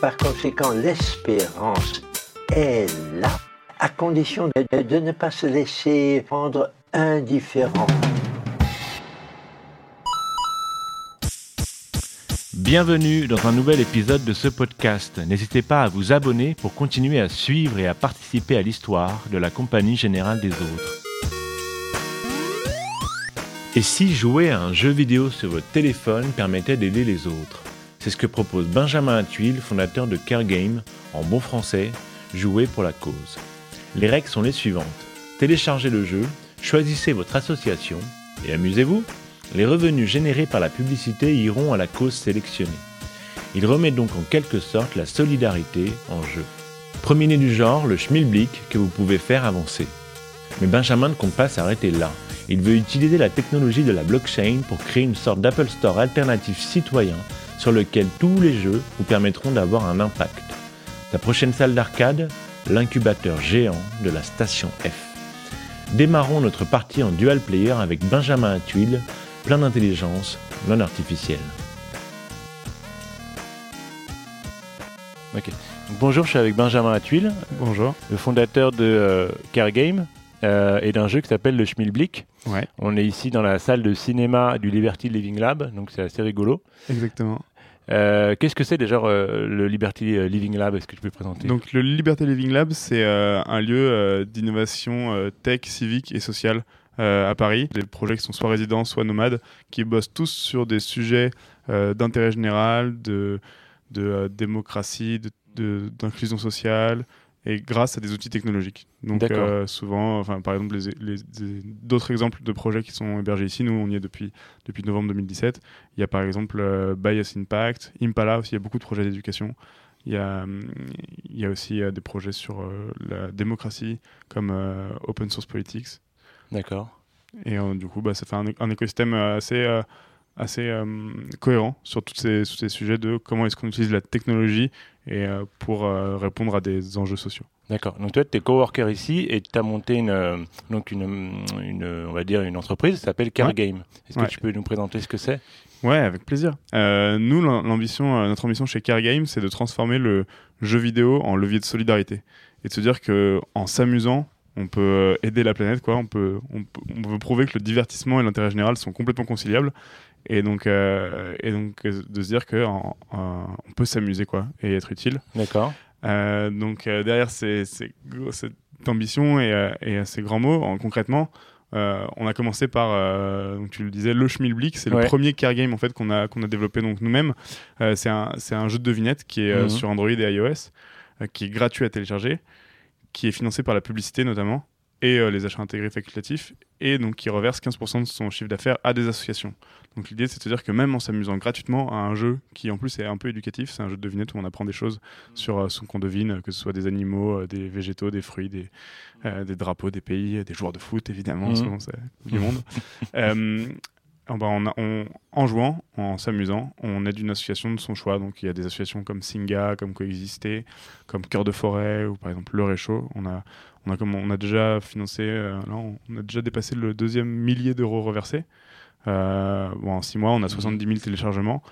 Par conséquent, l'espérance est là, à condition de, ne pas se laisser rendre indifférent. Bienvenue dans un nouvel épisode de ce podcast. N'hésitez pas à vous abonner pour continuer à suivre et à participer à l'histoire de la Compagnie Générale des Autres. Et si jouer à un jeu vidéo sur votre téléphone permettait d'aider les autres? C'est ce que propose Benjamin Atuil, fondateur de Care Game, en bon français, jouer pour la cause. Les règles sont les suivantes. Téléchargez le jeu, choisissez votre association et amusez-vous. Les revenus générés par la publicité iront à la cause sélectionnée. Il remet donc en quelque sorte la solidarité en jeu. Premier du genre, le schmilblick que vous pouvez faire avancer. Mais Benjamin ne compte pas s'arrêter là. Il veut utiliser la technologie de la blockchain pour créer une sorte d'Apple Store alternatif citoyen sur lequel tous les jeux vous permettront d'avoir un impact. La prochaine salle d'arcade, l'incubateur géant de la station F. Démarrons notre partie en dual player avec Benjamin Atuil, plein d'intelligence non artificielle. Ok. Bonjour, je suis avec Benjamin Atuil. Bonjour. Le fondateur de euh, Care Game euh, et d'un jeu qui s'appelle le Schmilblick. Ouais. On est ici dans la salle de cinéma du Liberty Living Lab, donc c'est assez rigolo. Exactement. Euh, Qu'est-ce que c'est déjà euh, le Liberty Living Lab Est-ce que tu peux présenter? Donc le Liberty Living Lab, c'est euh, un lieu euh, d'innovation euh, tech, civique et sociale euh, à Paris. Des projets qui sont soit résidents, soit nomades, qui bossent tous sur des sujets euh, d'intérêt général, de, euh, démocratie, d'inclusion sociale, et grâce à des outils technologiques. Donc euh, souvent, enfin par exemple, les- les- les- d'autres exemples de projets qui sont hébergés ici, nous on y est depuis, depuis novembre 2017. Il y a par exemple euh, Bias Impact, Impala aussi, il y a beaucoup de projets d'éducation. Il y a, hum, il y a aussi euh, des projets sur la démocratie comme Open Source Politics. D'accord. Et du coup, bah, ça fait un, un écosystème assez, assez euh, cohérent sur tous ces, sujets de comment est-ce qu'on utilise la technologie et, euh, pour euh, répondre à des enjeux sociaux. D'accord. Donc toi, tu es coworker ici et tu as monté une, donc une, une, on va dire une entreprise qui s'appelle Care Ouais. Est-ce Ouais. que tu peux nous présenter ce que c'est? Ouais, avec plaisir. Nous, l'ambition, notre ambition chez Care Game, c'est de transformer le jeu vidéo en levier de solidarité et de se dire que en s'amusant, on peut aider la planète, quoi. On peut, on, peut- on veut prouver que le divertissement et l'intérêt général sont complètement conciliables. Et donc, euh, et donc de se dire que en- en- on peut s'amuser, quoi, et être utile. D'accord. Euh, donc euh, derrière ces, ces gros- cette ambition et, et ces grands mots, en- concrètement, euh, on a commencé par, euh, donc tu le disais, le Schmilblick, c'est Ouais. le premier car game en fait qu'on a qu'on a développé donc nous-mêmes. Euh, c'est un c'est un jeu de devinette qui est Mhm. sur Android et iOS, qui est gratuit à télécharger, qui est financé par la publicité notamment et euh, les achats intégrés facultatifs et donc qui reverse 15% de son chiffre d'affaires à des associations. Donc l'idée c'est de se dire que même en s'amusant gratuitement à un jeu qui en plus est un peu éducatif, c'est un jeu de devinette où on apprend des choses sur euh, ce qu'on devine, que ce soit des animaux, euh, des végétaux, des fruits, des, des drapeaux, des pays, des joueurs de foot évidemment, c'est la Coupe du monde. En, ben, on a- on- en jouant, en s'amusant, on aide une association de son choix. Donc il y a des associations comme Singa, comme Coexister, comme Cœur de Forêt ou par exemple Le Réchaud. On a, on a, comme, on a déjà financé, euh, là, on a déjà dépassé le deuxième millier d'euros reversés. Euh, bon, en six mois, on a 70 000 téléchargements.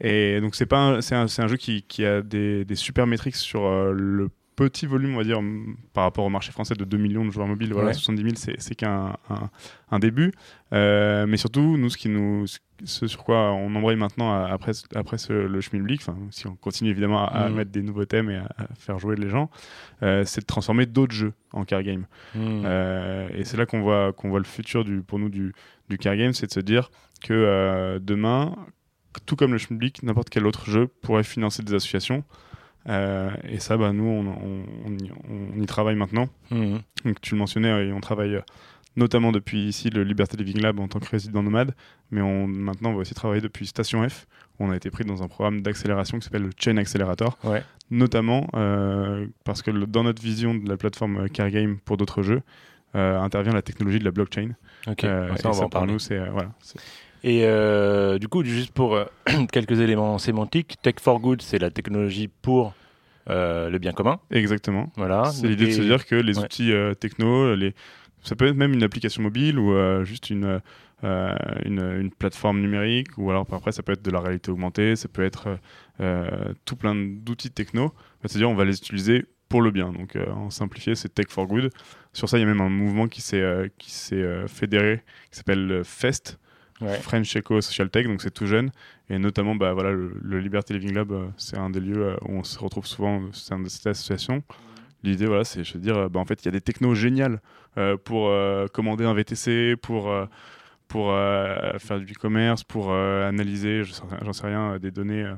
Et donc, c'est pas un- c'est un, jeu qui, qui a des, des super métriques sur euh, le petit volume, on va dire, par rapport au marché français de 2 millions de joueurs mobiles. Voilà, Ouais. 70 000, c'est- qu'un un, un début. Euh, mais surtout, nous, ce, qui nous, ce sur quoi on embraye maintenant après, après ce, le Schmilblick, si on continue évidemment à, à Mhm. mettre des nouveaux thèmes et à, à faire jouer les gens, euh, c'est de transformer d'autres jeux en car game. Hmm. Euh, et c'est là qu'on voit, qu'on voit le futur du, pour nous du, du car game, c'est de se dire que demain, tout comme le Schmilblick, n'importe quel autre jeu pourrait financer des associations. Euh, et ça, bah, nous, on, on- on y, on y travaille maintenant. Hmm. Donc, tu le mentionnais, euh, on travaille notamment depuis ici le Liberty Living Lab en tant que résident nomade, mais on, maintenant on va aussi travailler depuis Station F, où on a été pris dans un programme d'accélération qui s'appelle le Chain Accelerator, Ouais. notamment euh, parce que le- dans notre vision de la plateforme Car Game pour d'autres jeux, euh, intervient la technologie de la blockchain. Ok, Euh, ça, et va ça, pour parler. nous, c'est euh, voilà, Et euh, du coup, juste pour euh, quelques éléments sémantiques, Tech for Good, c'est la technologie pour euh, le bien commun. exactement. Voilà. C'est l'idée de se dire que les ouais. outils techno, les... ça peut être même une application mobile ou juste une, une, une plateforme numérique, ou alors après ça peut être de la réalité augmentée, ça peut être tout plein d'outils techno. C'est-à-dire on va les utiliser pour le bien. Donc en simplifié, c'est Tech for Good. Sur ça, il y a même un mouvement qui s'est s'est fédéré, qui s'appelle FEST, Ouais. French Eco Social Tech, donc c'est tout jeune. Et notamment, bah, voilà, le, le Liberty Living Lab, euh, c'est un des lieux euh, où on se retrouve souvent au sein de cette association. L'idée, voilà, c'est de dire, euh, bah, en fait, il y a des technos géniales euh, pour euh, commander un VTC, pour, euh, pour euh, faire du e-commerce, pour euh, analyser, j'en sais rien, euh, des données, euh,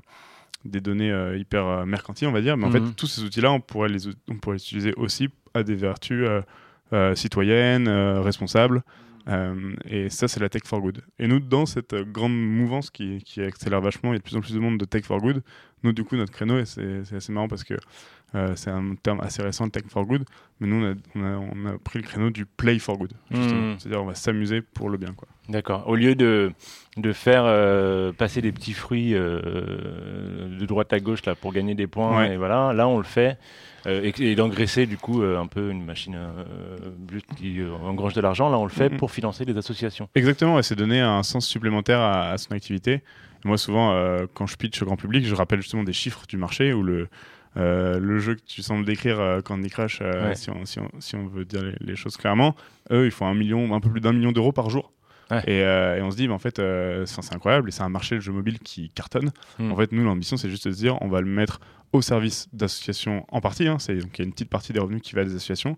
des données euh, hyper euh, mercantiles, on va dire. Mais en fait, tous ces outils-là, on pourrait les, on pourrait les utiliser aussi à des vertus euh, euh, citoyennes, euh, responsables. Euh, et ça, c'est la Tech for Good. Et nous, dans cette grande mouvance qui, qui accélère vachement, il y a de plus en plus de monde de Tech for Good. Nous, du coup, notre créneau, c'est assez marrant parce que c'est un terme assez récent, Tech for Good, mais nous, on a, on a- on a pris le créneau du Play for Good. Mhm. C'est-à-dire, on va s'amuser pour le bien. Quoi. D'accord. Au lieu de, de faire euh, passer des petits fruits euh, de droite à gauche là, pour gagner des points, Ouais. et voilà, là on le fait. euh, et, et d'engraisser du coup euh, un peu une machine euh, qui euh, engrange de l'argent, là on le fait pour financer des associations. Exactement, et c'est donner un sens supplémentaire à, à son activité. Et moi, souvent, euh, quand je pitch au grand public, je rappelle justement des chiffres du marché ou le, euh, le jeu que tu sembles décrire, euh, Candy Crush, euh, Ouais. si, on, si, on, si on veut dire les, les choses clairement, eux, ils font un, million, un peu plus d'un million d'euros par jour. Ouais. Et, euh, et on se dit, bah, en fait, c'est incroyable, et c'est un marché de jeux mobiles qui cartonne. Mm. En fait, nous, l'ambition, c'est juste de se dire, on va le mettre au service d'associations en partie. hein. c'est, donc, il y a une petite partie des revenus qui va à des associations.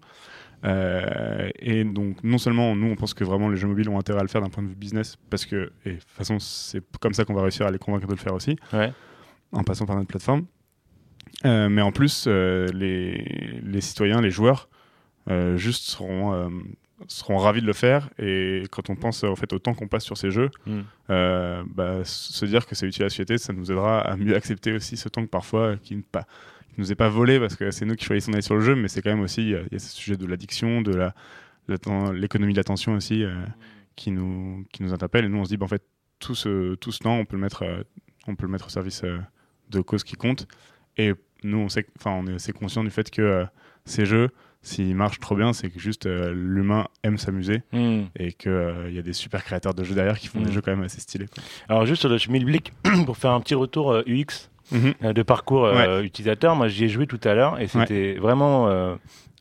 Euh, et donc, non seulement nous, on pense que vraiment les jeux mobiles ont intérêt à le faire d'un point de vue business, parce que, et de toute façon, c'est comme ça qu'on va réussir à les convaincre de le faire aussi, Ouais. en passant par notre plateforme. Euh, mais en plus, euh, les, les citoyens, les joueurs, euh, juste seront, seront ravis de le faire. Et quand on pense en fait, au temps qu'on passe sur ces jeux, Mm. euh, bah, se dire que c'est utile à la société, ça nous aidera à mieux accepter aussi ce temps que parfois qui ne pas qui nous est pas volé parce que c'est nous qui choisissons d'aller sur le jeu, mais c'est quand même aussi il y a- il y, a ce sujet de l'addiction, de la l'économie de l'attention aussi qui nous qui nous interpelle. Et nous on se dit bah, en fait tout ce tout ce temps on peut le mettre on peut le mettre au service de causes qui comptent. Et nous on sait que- enfin on est assez conscient du fait que euh, ces jeux s'ils marchent trop bien, c'est que juste euh, l'humain aime s'amuser Mm. et qu'il y a des super créateurs de jeux derrière qui font Mm. des jeux quand même assez stylés. quoi. Alors juste sur le schmilblick, pour faire un petit retour euh, UX Mhm. euh, de parcours euh, utilisateur, moi j'y ai joué tout à l'heure et c'était vraiment euh,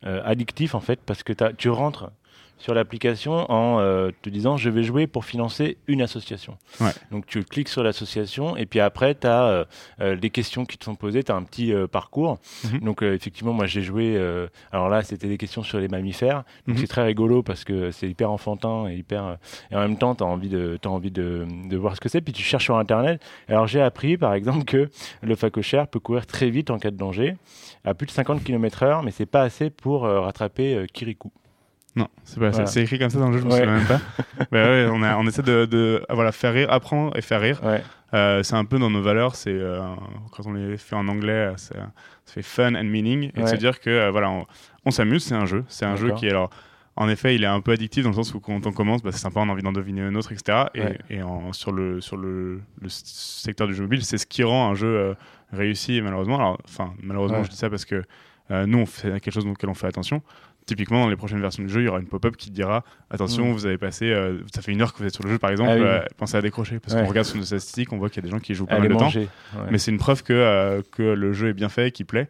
euh, addictif en fait parce que tu rentres sur l'application en euh, te disant je vais jouer pour financer une association. Ouais. Donc tu cliques sur l'association et puis après tu as des questions qui te sont posées, tu as un petit euh, parcours. Mhm. Donc euh, effectivement moi j'ai joué, euh, alors là c'était des questions sur les mammifères, donc Mhm. c'est très rigolo parce que c'est hyper enfantin et hyper... euh, et en même temps tu as envie, de, t'as envie de, de voir ce que c'est, puis tu cherches sur internet. Alors j'ai appris par exemple que le phacochère peut courir très vite en cas de danger, à plus de 50 km/h, mais c'est pas assez pour euh, rattraper euh, Kirikou. Non, c'est pas Voilà. c'est écrit comme ça dans le jeu, je me Ouais. souviens même pas. Mais ouais, on, a, on essaie de, de ah, voilà, faire rire, apprendre et faire rire. Ouais. Euh, c'est un peu dans nos valeurs. C'est euh, quand on les fait en anglais, euh, ça fait fun and meaning et de se dire que euh, voilà, on, on s'amuse. C'est un jeu. C'est un jeu qui est alors. En effet, il est un peu addictif dans le sens où quand on commence, bah, c'est sympa, on a envie d'en deviner un autre, etc. Et, Ouais. et en- sur le sur le, le secteur du jeu mobile, c'est ce qui rend un jeu réussi malheureusement. Alors, enfin, malheureusement, je dis ça parce que nous, on fait quelque chose auquel on fait attention. Typiquement, dans les prochaines versions du jeu, il y aura une pop-up qui te dira attention, Mm. vous avez passé, euh, ça fait une heure que vous êtes sur le jeu, par exemple, Ah oui. euh, pensez à décrocher. Parce Ouais. qu'on regarde sur nos statistiques, on voit qu'il y a des gens qui jouent pas Aller mal de temps. Ouais. Mais c'est une preuve que, euh, que le jeu est bien fait, qu'il plaît.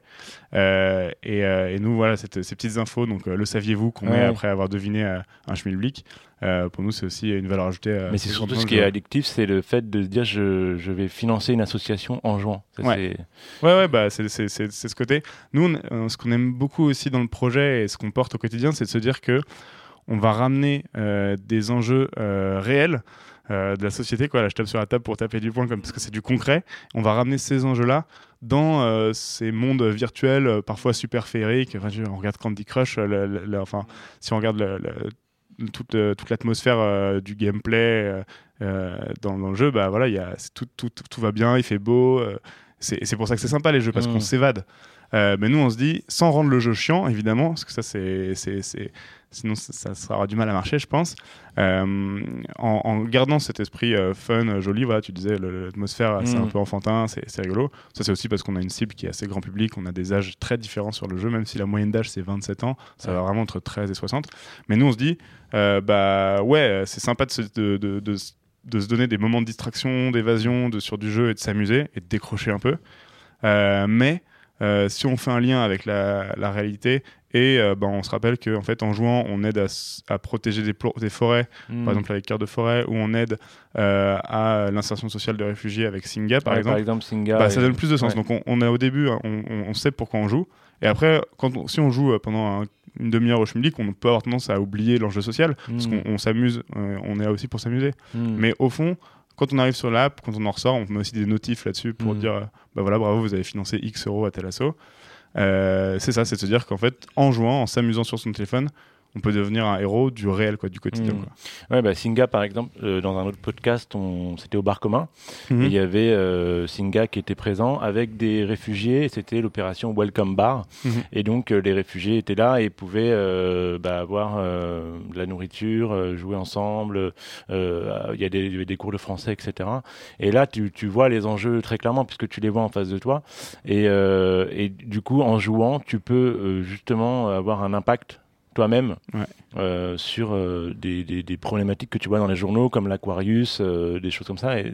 Et, et nous, voilà, cette- ces petites infos, donc le saviez-vous qu'on met Ouais. après avoir deviné un schmilblick, euh, pour nous, c'est aussi une valeur ajoutée. euh, Mais c'est surtout ce qui est addictif, c'est le fait de se dire je, je vais financer une association en jouant. Ça, Ouais. c'est- Ouais, ouais, bah, c'est ce côté. Nous, on- euh, ce qu'on aime beaucoup aussi dans le projet et ce qu'on porte au quotidien, c'est de se dire que on va ramener euh, des enjeux euh, réels euh, de la société. Quoi. Là, je tape sur la table pour taper du poing comme, parce que c'est du concret. On va ramener ces enjeux-là dans euh, ces mondes virtuels, euh, parfois super féeriques. Enfin, on regarde Candy Crush, le- le- le- enfin, si on regarde toute, euh, toute l'atmosphère euh, du gameplay euh, dans, dans le jeu, bah voilà, il y a, tout, tout, tout va bien, il fait beau. c'est c'est pour ça que c'est sympa les jeux, parce Mm. qu'on s'évade. Euh, mais nous, on se dit, sans rendre le jeu chiant, évidemment, parce que ça, c'est, sinon ça, ça, aura du mal à marcher, je pense. Euh, en, en gardant cet esprit euh, fun, joli, voilà, tu disais, l'atmosphère, c'est Mm. un peu enfantin, c'est, rigolo. Ça, c'est aussi parce qu'on a une cible qui est assez grand public, on a des âges très différents sur le jeu, même si la moyenne d'âge c'est 27 ans, ça va vraiment entre 13 et 60. Mais nous, on se dit, bah ouais, c'est sympa de se, de, de- de se- de se donner des moments de distraction, d'évasion de, sur du jeu et de s'amuser et de décrocher un peu. Euh, mais euh, si on fait un lien avec la, la réalité et euh, ben, on se rappelle qu'en fait en jouant on aide à, protéger des, forêts, Mm. par exemple avec Cœur de forêt, ou on aide euh, à l'insertion sociale de réfugiés avec Singa par Ouais, exemple, par exemple, Singa. bah, ça donne plus de sens. ouais. Donc on, on a au début, hein, on, on- on sait pourquoi on joue. Et après, quand on- si on joue pendant un- une demi-heure au Schmilblick, on peut avoir tendance à oublier l'enjeu social, parce Mm. qu'on on s'amuse, on est là aussi pour s'amuser. Mm. Mais au fond, quand on arrive sur l'app, quand on en ressort, on met aussi des notifs là-dessus pour Mm. dire euh, bah voilà, bravo, vous avez financé X euros à tel assaut. Euh, c'est ça, c'est de se dire qu'en fait, en jouant, en s'amusant sur son téléphone, on peut devenir un héros du réel, quoi, du quotidien. Mm. quoi. Ouais, bah, Singa, par exemple, euh, dans un autre podcast, on... c'était au bar commun. Et il y avait euh, Singa qui était présent avec des réfugiés. C'était l'opération Welcome Bar. Mhm. Et donc, euh, les réfugiés étaient là et pouvaient bah, avoir de la nourriture, jouer ensemble. Il y a des, cours de français, etc. Et là, tu, tu vois les enjeux très clairement puisque tu les vois en face de toi. Et, et du coup, en jouant, tu peux justement avoir un impact toi-même Ouais. euh, sur euh, des, des- des problématiques que tu vois dans les journaux comme l'Aquarius, euh, des choses comme ça. Et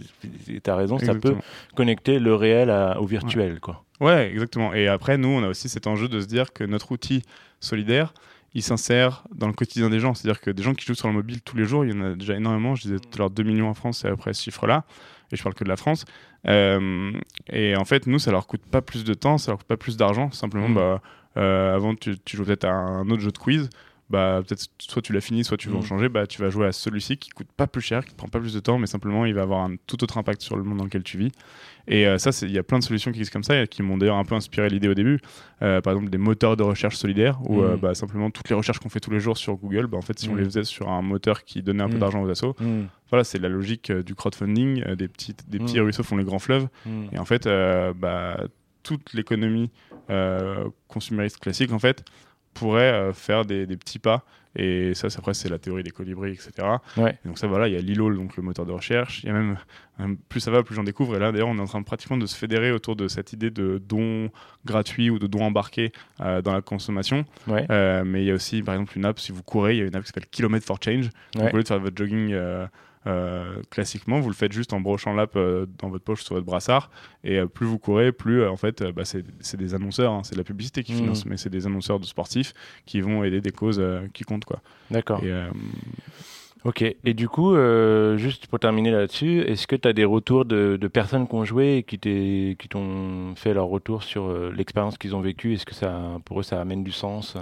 tu as raison, ça peut connecter le réel à- au virtuel. Quoi. Ouais, exactement. Et après, nous, on a aussi cet enjeu de se dire que notre outil solidaire, il s'insère dans le quotidien des gens. C'est-à-dire que des gens qui jouent sur le mobile tous les jours, il y en a déjà énormément. Je disais tout à l'heure 2 millions en France, c'est après ce chiffre-là. Et je parle que de la France. Et en fait, nous, ça leur coûte pas plus de temps, ça leur coûte pas plus d'argent. Simplement, Mm. bah, avant, tu, tu joues peut-être à un autre jeu de quiz. Bah, peut-être soit tu l'as fini, soit tu veux en Mm. changer. Bah, tu vas jouer à celui-ci qui coûte pas plus cher, qui te prend pas plus de temps, mais simplement il va avoir un tout autre impact sur le monde dans lequel tu vis. Et euh, ça, il y a plein de solutions qui existent comme ça et qui m'ont d'ailleurs un peu inspiré l'idée au début. Euh, par exemple, des moteurs de recherche solidaires où Mm. euh, bah, simplement toutes les recherches qu'on fait tous les jours sur Google, bah, en fait, si on Mm. les faisait sur un moteur qui donnait un peu d'argent aux assos, voilà, c'est la logique euh, du crowdfunding. euh, des, petites, des petits ruisseaux font les grands fleuves. Et en fait, euh, bah, toute l'économie euh, consumériste classique, en fait, pourrait euh, faire des, des petits pas. Et ça, c'est- après, c'est la théorie des colibris, etc. Ouais. Et donc ça, voilà, il y a Lilo, donc le moteur de recherche. Il y a même, même plus ça va, plus j'en découvre. Et là, d'ailleurs, on est en train de, pratiquement de se fédérer autour de cette idée de don gratuit ou de don embarqué euh, dans la consommation. Ouais. Euh, mais il y a aussi, par exemple, une app, si vous courez, il y a une app qui s'appelle Kilometer for Change. Donc, Ouais. au lieu de faire votre jogging classiquement, vous le faites juste en brochant l'app euh, dans votre poche sur votre brassard. Et euh, plus vous courez, plus euh, en fait, euh, bah, c'est des annonceurs, hein, c'est de la publicité qui Mhm. finance, mais c'est des annonceurs de sportifs qui vont aider des causes euh, qui comptent. Quoi. D'accord. Euh, Ok. Et du coup, euh, juste pour terminer là-dessus, est-ce que tu as des retours de, de personnes qui ont joué et qui t'ont fait leur retour sur euh, l'expérience qu'ils ont vécue? Est-ce que ça, pour eux, ça amène du sens?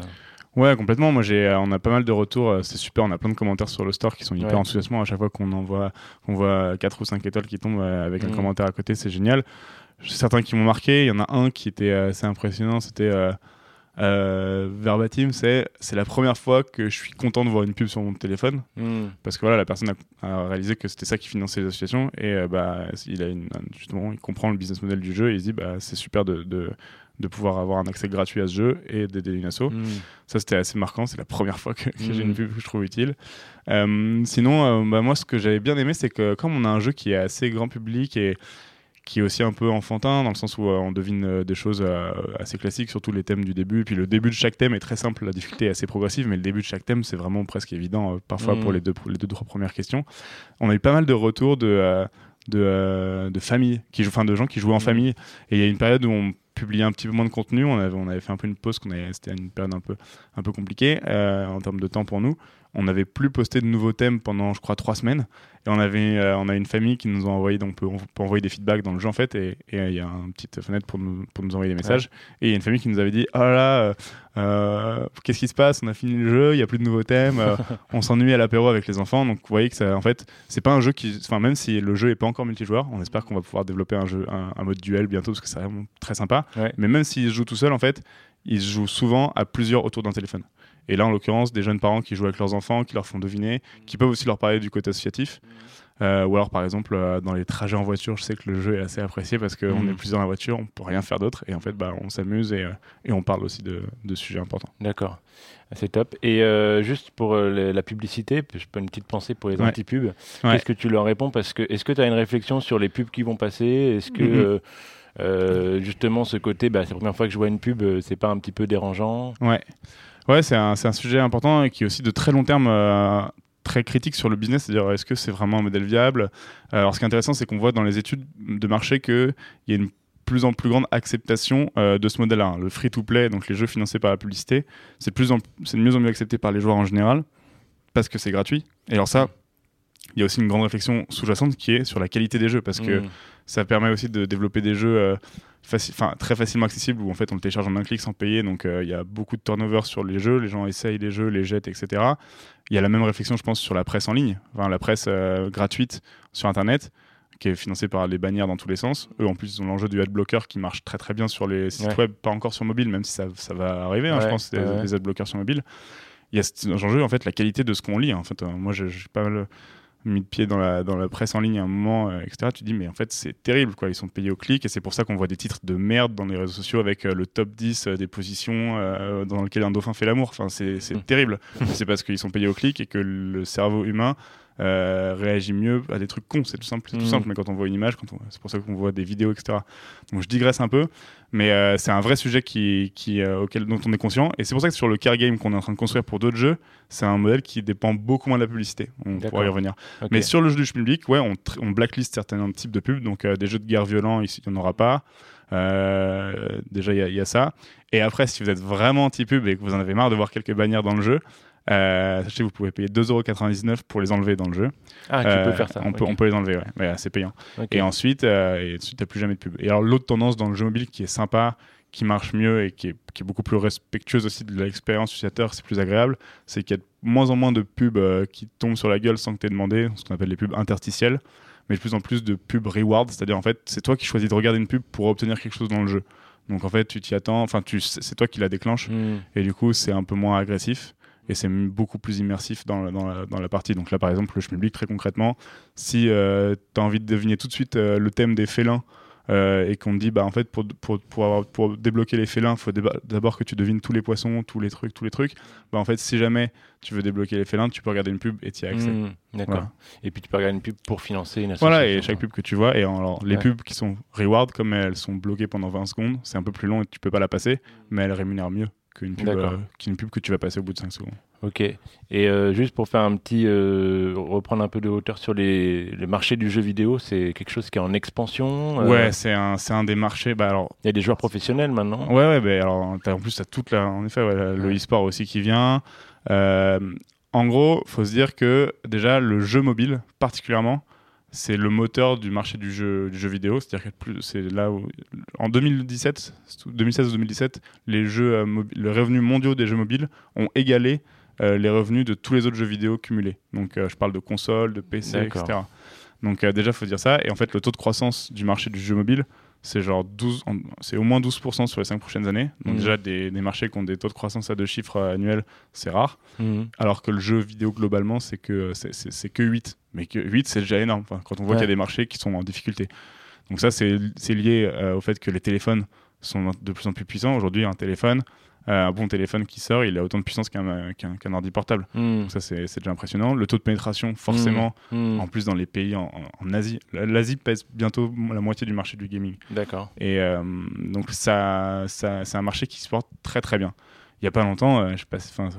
Ouais, complètement. Moi, j'ai, euh, on a pas mal de retours. euh, C'est super. On a plein de commentaires sur le store qui sont hyper Ouais. enthousiasmants à chaque fois qu'on envoie, qu'on voit 4 ou 5 étoiles qui tombent euh, avec un Mhm. commentaire à côté. C'est génial. Certains qui m'ont marqué. Il y en a un qui était euh, assez impressionnant. C'était euh, euh, verbatim. C'est, c'est la première fois que je suis content de voir une pub sur mon téléphone Hmm. parce que voilà, la personne a, a réalisé que c'était ça qui finançait les associations et euh, bah, il a une, justement, il comprend le business model du jeu et il se dit bah c'est super de, de de pouvoir avoir un accès gratuit à ce jeu et d'aider une asso. Hmm. Ça, c'était assez marquant. C'est la première fois que, que j'ai Mhm. une pub que je trouve utile. Euh, sinon, euh, bah, moi, ce que j'avais bien aimé, c'est que comme on a un jeu qui est assez grand public et qui est aussi un peu enfantin, dans le sens où euh, on devine euh, des choses euh, assez classiques, surtout les thèmes du début. Et puis le début de chaque thème est très simple, la difficulté est assez progressive, mais le début de chaque thème, c'est vraiment presque évident, parfois pour les deux, les deux, trois premières questions. On a eu pas mal de retours de, de, de familles, qui jouent, enfin de gens qui jouaient en Mhm. famille. Et il y a une période où on publiait un petit peu moins de contenu, on avait, on avait fait un peu une pause, qu'on c'était une période un peu, un peu compliquée euh, en termes de temps pour nous. On n'avait plus posté de nouveaux thèmes pendant, je crois, trois semaines. Et on avait, euh, on a une famille qui nous a envoyé, donc on peut, on peut envoyer des feedbacks dans le jeu en fait, et euh, il y a une petite fenêtre pour nous, pour nous envoyer des messages. Et il y a une famille qui nous avait dit, oh là euh, qu'est-ce qui se passe? On a fini le jeu, il y a plus de nouveaux thèmes, euh, on s'ennuie à l'apéro avec les enfants. Donc vous voyez que ça, en fait, c'est pas un jeu qui, enfin même si le jeu est pas encore multijoueur, on espère qu'on va pouvoir développer un jeu, un, un mode duel bientôt parce que c'est vraiment très sympa. Ouais. Mais même s'il se joue tout seul, en fait, il se joue souvent à plusieurs autour d'un téléphone. Et là, en l'occurrence, des jeunes parents qui jouent avec leurs enfants, qui leur font deviner, qui peuvent aussi leur parler du côté associatif. Euh, ou alors, par exemple, euh, dans les trajets en voiture, je sais que le jeu est assez apprécié parce qu'on Mhm. est plus dans la voiture, on peut rien faire d'autre. Et en fait, bah, on s'amuse et, euh, et on parle aussi de, de sujets importants. D'accord, c'est top. Et juste pour la publicité, je peux une petite pensée pour les Ouais. anti-pubs. Ouais. Qu'est-ce que tu leur réponds? Parce que est-ce que tu as une réflexion sur les pubs qui vont passer? Est-ce que Mhm. Euh, justement ce côté, bah, c'est la première fois que je vois une pub, euh, c'est pas un petit peu dérangeant Ouais, ouais c'est un, un sujet important et qui est aussi de très long terme. euh, très critique sur le business, c'est-à-dire est-ce que c'est vraiment un modèle viable? Alors ce qui est intéressant, c'est qu'on voit dans les études de marché qu'il y a une plus en plus grande acceptation de ce modèle-là. Le free-to-play, donc les jeux financés par la publicité, c'est de mieux en mieux accepté par les joueurs en général parce que c'est gratuit. Et alors ça, il y a aussi une grande réflexion sous-jacente qui est sur la qualité des jeux parce que Mhm. ça permet aussi de développer des jeux euh, faci- très facilement accessibles où en fait on le télécharge en un clic sans payer. Donc euh, il y a beaucoup de turnover sur les jeux, les gens essayent les jeux, les jettent, etc. Il y a la même réflexion, je pense, sur la presse en ligne, enfin, la presse euh, gratuite sur Internet qui est financée par les bannières dans tous les sens. Eux, en plus, ils ont l'enjeu du adblocker qui marche très très bien sur les sites Ouais. web, pas encore sur mobile, même si ça, ça va arriver, hein, je pense, des, ouais. des adblockers sur mobile. Il y a cet enjeu, en fait, la qualité de ce qu'on lit. En fait, Euh, moi, j'ai j'ai pas mal mis de pied dans la, dans la presse en ligne à un moment, euh, etc. Tu dis, mais en fait, c'est terrible, quoi. Ils sont payés au clic et c'est pour ça qu'on voit des titres de merde dans les réseaux sociaux avec euh, le top 10 euh, des positions dans lequel un dauphin fait l'amour. Enfin, c'est c'est Mm. terrible. c'est parce qu'ils sont payés au clic et que le cerveau humain euh, réagit mieux à des trucs cons. C'est tout simple, c'est tout Mm. simple. Mais quand on voit une image, quand on- c'est pour ça qu'on voit des vidéos, etc. Donc je digresse un peu, mais euh, c'est un vrai sujet qui, qui, euh, auquel, dont on est conscient. Et c'est pour ça que sur le car game qu'on est en train de construire pour d'autres jeux, c'est un modèle qui dépend beaucoup moins de la publicité. On pourra y revenir. Mais sur le jeu du public, ouais, on, blacklist certains types de pubs. Donc des jeux de guerre violents, il n'y en aura pas. Déjà, il y, a- il y a ça. Et après, si vous êtes vraiment anti-pub et que vous en avez marre de voir quelques bannières dans le jeu, euh, sachez que vous pouvez payer 2,99€ pour les enlever dans le jeu. Ah, tu Euh, peux faire ça. On, peut, ok. on peut les enlever, ouais. Ouais, c'est payant. Et ensuite, euh, ensuite, t'as plus jamais de pub. Et alors, l'autre tendance dans le jeu mobile qui est sympa, qui marche mieux et qui est, qui est beaucoup plus respectueuse aussi de l'expérience utilisateur, c'est plus agréable, c'est qu'il y a de moins en moins de pubs euh, qui tombent sur la gueule sans que tu aies demandé, ce qu'on appelle les pubs interstitielles, mais de plus en plus de pubs reward, c'est-à-dire en fait, c'est toi qui choisis de regarder une pub pour obtenir quelque chose dans le jeu. Donc en fait, tu t'y attends, enfin, tu- c'est toi qui la déclenche, Hmm. et du coup, c'est un peu moins agressif et c'est beaucoup plus immersif dans la, dans, la, dans la partie. Donc là, par exemple, le schmilblick, très concrètement, si tu as envie de deviner tout de suite euh, le thème des félins euh, et qu'on te dit, bah, en fait, pour, pour, pour, avoir- pour débloquer les félins, il faut d'abord que tu devines tous les poissons, tous les trucs, tous les trucs. Bah, en fait, si jamais tu veux débloquer les félins, tu peux regarder une pub et tu y as accès. Hmm, D'accord. Voilà. Et puis tu peux regarder une pub pour financer une association. Voilà, et chaque pub que tu vois, et alors, les Ouais. pubs qui sont reward, comme elles sont bloquées pendant 20 secondes, c'est un peu plus long et tu peux pas la passer, mais elles rémunèrent mieux qu'une pub, euh, qu'une pub que tu vas passer au bout de 5 secondes. Ok. Et euh, juste pour faire un petit. euh, reprendre un peu de hauteur sur les, le marché du jeu vidéo, c'est quelque chose qui est en expansion. Ouais, c'est un, c'est un des marchés. Bah alors, Il y a des joueurs professionnels maintenant? ouais, ouais, bah alors, t'as- en plus, t'as toute la, en effet, ouais, la- le e-sport aussi qui vient. En gros, faut se dire que déjà, le jeu mobile, particulièrement, c'est le moteur du marché du jeu, du jeu vidéo. C'est-à-dire que c'est là où, en 2017, 2016 ou 2017, les jeux, euh, mobi- le revenu mondiaux des jeux mobiles ont égalé euh, les revenus de tous les autres jeux vidéo cumulés. Donc, euh, je parle de consoles, de PC, etc. Donc, euh, déjà, faut dire ça. Et en fait, le taux de croissance du marché du jeu mobile, c'est genre 12, en- c'est au moins 12% sur les 5 prochaines années. Donc, Mhm. déjà, des, des marchés qui ont des taux de croissance à deux chiffres annuels, c'est rare. Mhm. Alors que le jeu vidéo, globalement, c'est que, c'est que 8. Mais que 8, c'est déjà énorme. Enfin, quand on voit Ouais. qu'il y a des marchés qui sont en difficulté. Donc, ça, c'est, lié euh, au fait que les téléphones sont de plus en plus puissants. Aujourd'hui, un téléphone, euh, un bon téléphone qui sort, il a autant de puissance qu'un, ordi portable. Mhm. Donc, ça, c'est, déjà impressionnant. Le taux de pénétration, forcément, Mhm. en plus dans les pays en, en- en Asie. L'Asie pèse bientôt la moitié du marché du gaming. D'accord. Et euh, donc ça, ça c'est un marché qui se porte très très bien. Il n'y a pas longtemps, euh, je sais pas, si- enfin,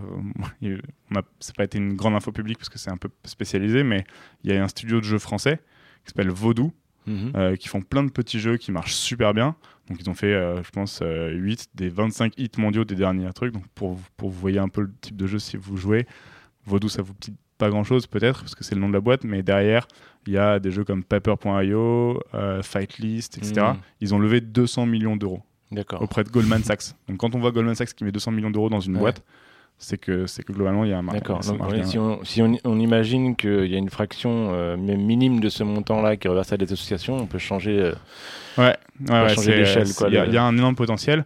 euh, on a, ça n'a pas été une grande info publique parce que c'est un peu spécialisé, mais il y a un studio de jeux français qui s'appelle Vaudou, Mhm. euh, qui font plein de petits jeux qui marchent super bien. Donc ils ont fait, euh, je pense, euh, 8 des 25 hits mondiaux des derniers trucs. Donc pour, pour vous voyez un peu le type de jeu si vous jouez, Vaudou ça vous dit pas grand chose peut-être parce que c'est le nom de la boîte, mais derrière il y a des jeux comme Paper.io, euh, Fightlist, etc. Mhm. Ils ont levé 200 millions d'euros. Auprès de Goldman Sachs. Donc quand on voit Goldman Sachs qui met 200 millions d'euros dans une Ouais. boîte, c'est que, c'est que globalement il y a un marché. D'accord. si, on, si on, on imagine qu'il y a une fraction euh, même minime de ce montant-là qui reverse à des associations, on peut changer. euh, Ouais, ouais, changer l'échelle, Il y, a- le- il y a un énorme potentiel.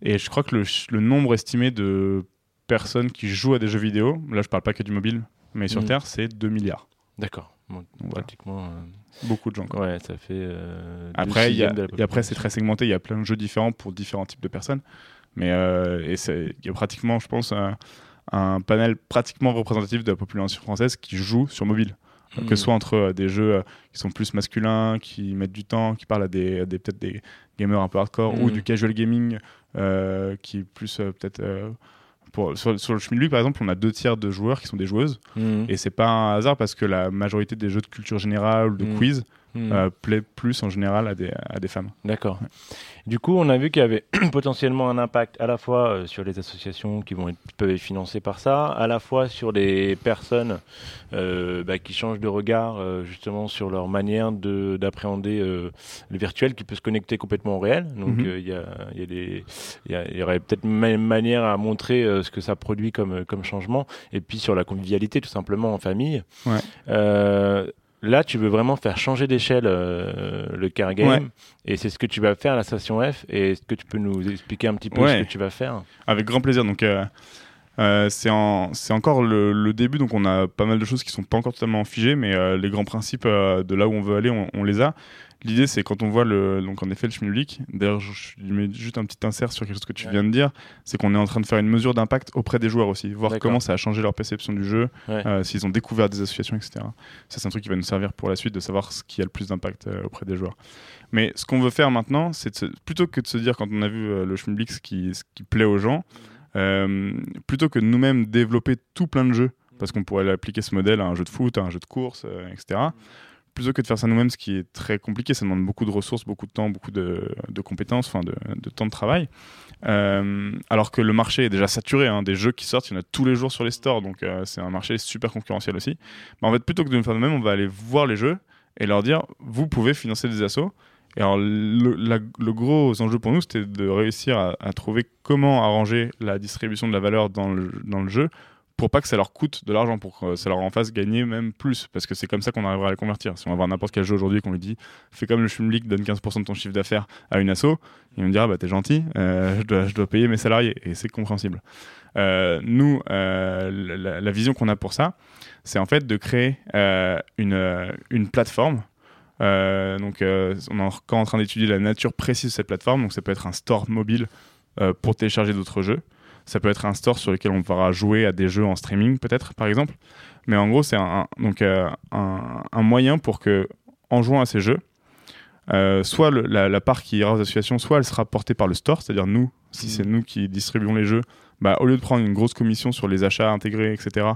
Et je crois que le, nombre estimé de personnes qui jouent à des jeux vidéo, là je parle pas que du mobile, mais sur Mm. Terre, c'est 2 milliards. D'accord. Bon, Voilà. Pratiquement. euh, Beaucoup de gens. quoi. Ouais, ça fait. euh, Après, y a- et après c'est très segmenté. Il y a plein de jeux différents pour différents types de personnes. Mais euh, et il y a pratiquement, je pense, un, un panel pratiquement représentatif de la population française qui joue sur mobile. Que ce soit entre euh, des jeux euh, qui sont plus masculins, qui mettent du temps, qui parlent à des, à des- peut-être des gamers un peu hardcore, ou Mm. du casual gaming euh, qui est plus peut-être. Pour, sur, sur le Schmilblick, par exemple, on a deux tiers de joueurs qui sont des joueuses. Mm. Et c'est pas un hasard parce que la majorité des jeux de culture générale ou de Mm. quiz Mm. euh, plaît plus en général à des, à des femmes. D'accord. Du coup, on a vu qu'il y avait potentiellement un impact à la fois euh, sur les associations qui vont être, peuvent être financées par ça, à la fois sur les personnes euh, bah, qui changent de regard justement sur leur manière de- d'appréhender le virtuel qui peut se connecter complètement au réel. Donc Mhm. il y, a, y, a des- y a- il y aurait peut-être une manière à montrer ce que ça produit comme, comme changement, et puis sur la convivialité tout simplement en famille. Ouais. Là, tu veux vraiment faire changer d'échelle euh, le car game, Ouais. et c'est ce que tu vas faire à la station F. Et est-ce que tu peux nous expliquer un petit peu Ouais. ce que tu vas faire Avec grand plaisir. Donc, euh, euh, c'est en- c'est encore le, le début, donc on a pas mal de choses qui sont pas encore totalement figées, mais euh, les grands principes euh, de là où on veut aller, on, on les a. L'idée, c'est quand on voit le, donc en effet le schmilblick, d'ailleurs, je, je mets juste un petit insert sur quelque chose que tu Ouais. viens de dire, c'est qu'on est en train de faire une mesure d'impact auprès des joueurs aussi, voir comment ça a changé leur perception du jeu, Ouais. s'ils ont découvert des associations, etc. Ça, c'est un truc qui va nous servir pour la suite de savoir ce qui a le plus d'impact auprès des joueurs. Mais ce qu'on veut faire maintenant, c'est plutôt que de se dire, quand on a vu le schmilblick, ce qui, ce qui plaît aux gens, plutôt que nous-mêmes développer tout plein de jeux, parce qu'on pourrait appliquer ce modèle à un jeu de foot, à un jeu de course, euh, etc. Plutôt que de faire ça nous-mêmes, ce qui est très compliqué, ça demande beaucoup de ressources, beaucoup de temps, beaucoup de, compétences, enfin de, temps de travail. Euh, alors que le marché est déjà saturé, hein, des jeux qui sortent, il y en a tous les jours sur les stores, donc euh, c'est un marché super concurrentiel aussi. Mais en fait, plutôt que de le faire nous-mêmes, on va aller voir les jeux et leur dire, vous pouvez financer des assos. Et alors, le, gros enjeu pour nous, c'était de réussir à, trouver comment arranger la distribution de la valeur dans le, jeu pour pas que ça leur coûte de l'argent, pour que ça leur en fasse gagner même plus. Parce que c'est comme ça qu'on arrivera à les convertir. Si on va voir n'importe quel jeu aujourd'hui qu'on lui dit fais comme le Schumlik, donne 15% de ton chiffre d'affaires à une asso, il me dira bah t'es gentil, euh, je, dois, payer mes salariés. Et c'est compréhensible. Euh, nous, euh, la, vision qu'on a pour ça, c'est en fait de créer une, plateforme donc, euh, on est encore en train d'étudier la nature précise de cette plateforme. Donc, ça peut être un store mobile euh, pour télécharger d'autres jeux. Ça peut être un store sur lequel on pourra jouer à des jeux en streaming, peut-être, par exemple. Mais en gros, c'est un, donc, euh, un, un moyen pour que, en jouant à ces jeux, euh, soit le- la, la part qui ira aux associations, soit elle sera portée par le store, c'est-à-dire nous, si Mhm. c'est nous qui distribuons les jeux, bah, au lieu de prendre une grosse commission sur les achats intégrés, etc.,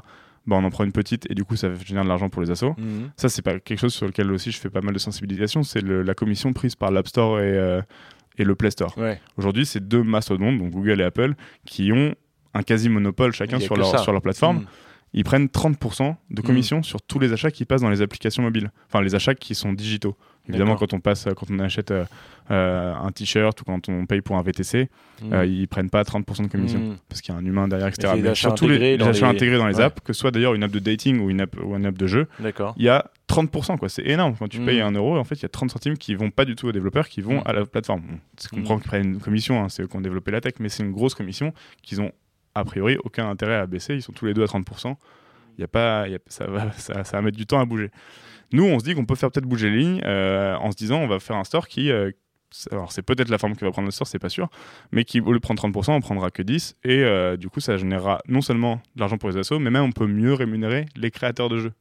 bah, on en prend une petite et du coup, ça génère de l'argent pour les assos. Mhm. Ça, c'est pas quelque chose sur lequel aussi je fais pas mal de sensibilisation. C'est la commission prise par l'App Store et, euh, et le Play Store. Ouais. Aujourd'hui, c'est deux mastodontes, donc Google et Apple, qui ont un quasi monopole chacun sur leur, sur leur plateforme. Mhm. Ils prennent 30% de commission sur tous les achats qui passent dans les applications mobiles. Enfin, les achats qui sont digitaux. Évidemment, quand on, passe, quand on achète euh, euh, un t-shirt ou quand on paye pour un VTC, Mhm. euh, ils prennent pas 30% de commission Mhm. parce qu'il y a un humain derrière, etc. Mais surtout les, les achats intégrés dans les Ouais. apps, que ce soit d'ailleurs une app de dating ou une app, ou une app de jeu, il y a 30%, quoi. C'est énorme. Quand tu payes un euro, en fait, il y a 30 centimes qui vont pas du tout aux développeurs, qui vont à la plateforme. Bon, tu comprends qu'ils prennent une commission, hein, c'est eux qui ont développé la tech, mais c'est une grosse commission qu'ils ont a priori aucun intérêt à baisser. Ils sont tous les deux à 30%. Il y a pas, il y a- ça, va, ça, ça va mettre du temps à bouger. Nous, on se dit qu'on peut faire peut-être bouger les lignes euh, en se disant on va faire un store qui. euh, alors, c'est peut-être la forme que va prendre le store, c'est pas sûr, mais qui, au lieu de prendre 30%, on prendra que 10%, et euh, du coup, ça générera non seulement de l'argent pour les assos, mais même on peut mieux rémunérer les créateurs de jeux.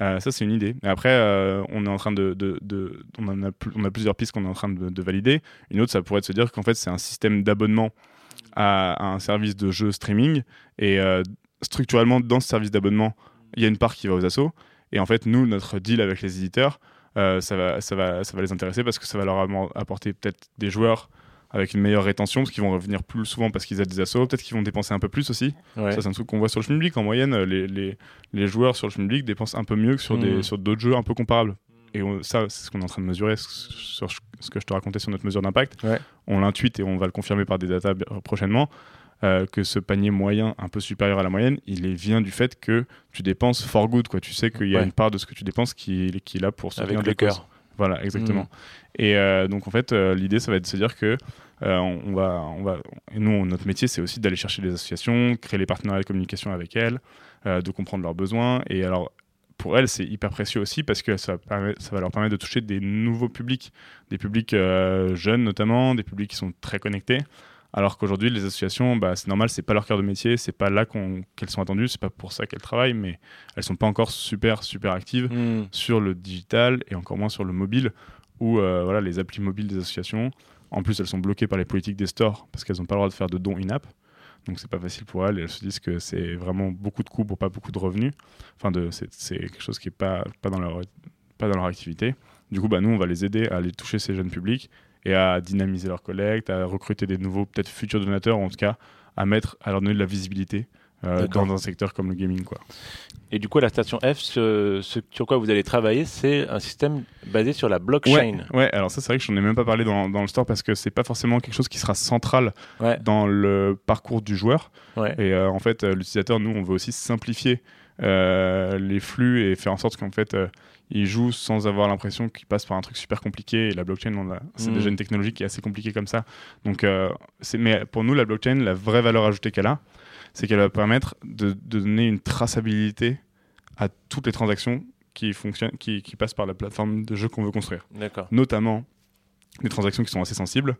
Euh, ça, c'est une idée. Et après, euh, on est en train de, de- de- on, en a plus- on a plusieurs pistes qu'on est en train de, de valider. Une autre, ça pourrait être de se dire qu'en fait, c'est un système d'abonnement à, à un service de jeu streaming. Et structurellement, dans ce service d'abonnement, il y a une part qui va aux assos. Et en fait, nous, notre deal avec les éditeurs, euh, ça, va, ça, va, ça va les intéresser parce que ça va leur apporter peut-être des joueurs avec une meilleure rétention, parce qu'ils vont revenir plus souvent parce qu'ils aident des assos. Peut-être qu'ils vont dépenser un peu plus aussi. Ouais. Ça, c'est un truc qu'on voit sur le Schmilblick. En moyenne, euh, les, les, les joueurs sur le Schmilblick dépensent un peu mieux que sur des- sur d'autres jeux un peu comparables. Et on- ça, c'est ce qu'on est en train de mesurer ce- sur ce que je te racontais sur notre mesure d'impact. Ouais. On l'intuite et on va le confirmer par des datas prochainement. Euh, que ce panier moyen un peu supérieur à la moyenne, il vient du fait que tu dépenses for good. Quoi. Tu sais qu'il y a Ouais. une part de ce que tu dépenses qui, qui est là pour soutenir Avec le cœur. Voilà, exactement. Et euh, donc en fait, euh, l'idée, ça va être de se dire que euh, on, va, on va, et nous, notre métier, c'est aussi d'aller chercher les associations, créer les partenariats de communication avec elles, de comprendre leurs besoins. Et alors, pour elles, c'est hyper précieux aussi parce que ça, va leur permettre de toucher des nouveaux publics, des publics jeunes notamment, des publics qui sont très connectés. Alors qu'aujourd'hui, les associations, bah, c'est normal, c'est pas leur cœur de métier, c'est pas là qu'elles sont attendues, c'est pas pour ça qu'elles travaillent, mais elles sont pas encore super, super actives Hmm. sur le digital et encore moins sur le mobile, où euh, voilà, les applis mobiles des associations, en plus elles sont bloquées par les politiques des stores parce qu'elles n'ont pas le droit de faire de dons in-app. Donc c'est pas facile pour elles et elles se disent que c'est vraiment beaucoup de coûts pour pas beaucoup de revenus. Enfin, de, c'est, c'est quelque chose qui est pas, pas, dans leur, pas dans leur activité. Du coup, bah, nous, on va les aider à aller toucher ces jeunes publics et à dynamiser leur collecte, à recruter des nouveaux, peut-être futurs donateurs, ou en tout cas à mettre, à leur donner de la visibilité euh, dans un secteur comme le gaming, quoi. Et du coup, la station F, ce, ce sur quoi vous allez travailler, c'est un système basé sur la blockchain. Ouais, ouais, alors ça c'est vrai que je n'en ai même pas parlé dans, dans le store parce que c'est pas forcément quelque chose qui sera central Ouais. dans le parcours du joueur. Ouais. Et euh, en fait, euh, l'utilisateur, nous, on veut aussi simplifier euh, les flux et faire en sorte qu'en fait, euh, il joue sans avoir l'impression qu'il passe par un truc super compliqué. Et la blockchain, c'est Mm. déjà une technologie qui est assez compliquée comme ça. Donc, euh, mais pour nous, la blockchain, la vraie valeur ajoutée qu'elle a, c'est qu'elle va permettre de, de donner une traçabilité à toutes les transactions qui, fonctionnent, qui, qui passent par la plateforme de jeu qu'on veut construire D'accord. notamment des transactions qui sont assez sensibles,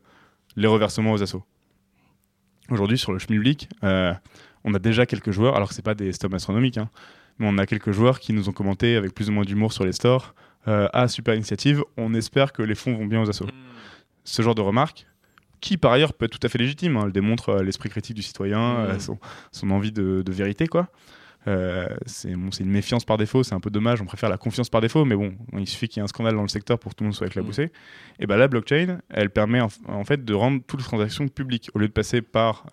les reversements aux assos. Aujourd'hui, sur le schmilblick, euh, on a déjà quelques joueurs, alors que c'est pas des sommes astronomiques, hein, mais on a quelques joueurs qui nous ont commenté avec plus ou moins d'humour sur les stores. euh, ah, super initiative, on espère que les fonds vont bien aux assos. Ce genre de remarque, qui par ailleurs peut être tout à fait légitime, hein, elle démontre euh, l'esprit critique du citoyen, Mhm. euh, son, son envie de, de vérité, quoi. Euh, c'est bon, une méfiance par défaut, c'est un peu dommage, on préfère la confiance par défaut, mais bon, il suffit qu'il y ait un scandale dans le secteur pour que tout le monde soit éclaboussé. Et ben la blockchain, elle permet en, en fait de rendre toutes les transactions publiques, au lieu de passer par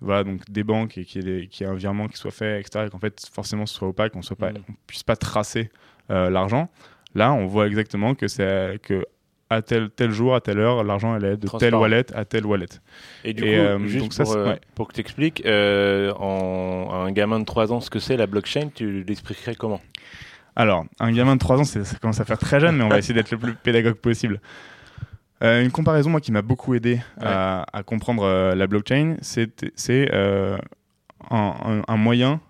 voilà, donc des banques et qu'il y, qu'il y ait un virement qui soit fait, etc., et qu'en fait forcément ce soit opaque, qu'on soit pas, Mhm. on puisse pas tracer euh, l'argent. Là, on voit exactement que c'est que à tel, tel jour, à telle heure, l'argent est de telle wallet à telle wallet. Et du Et, coup, euh, juste donc pour, euh, ouais. pour que tu expliques, en, à un gamin de 3 ans ce que c'est la blockchain, tu l'expliquerais comment? Alors, un gamin de 3 ans, ça commence à faire très jeune, mais on va essayer d'être le plus pédagogue possible. Euh, une comparaison, moi, qui m'a beaucoup aidé à, à comprendre euh, la blockchain, c'est c'est, euh, un, moyen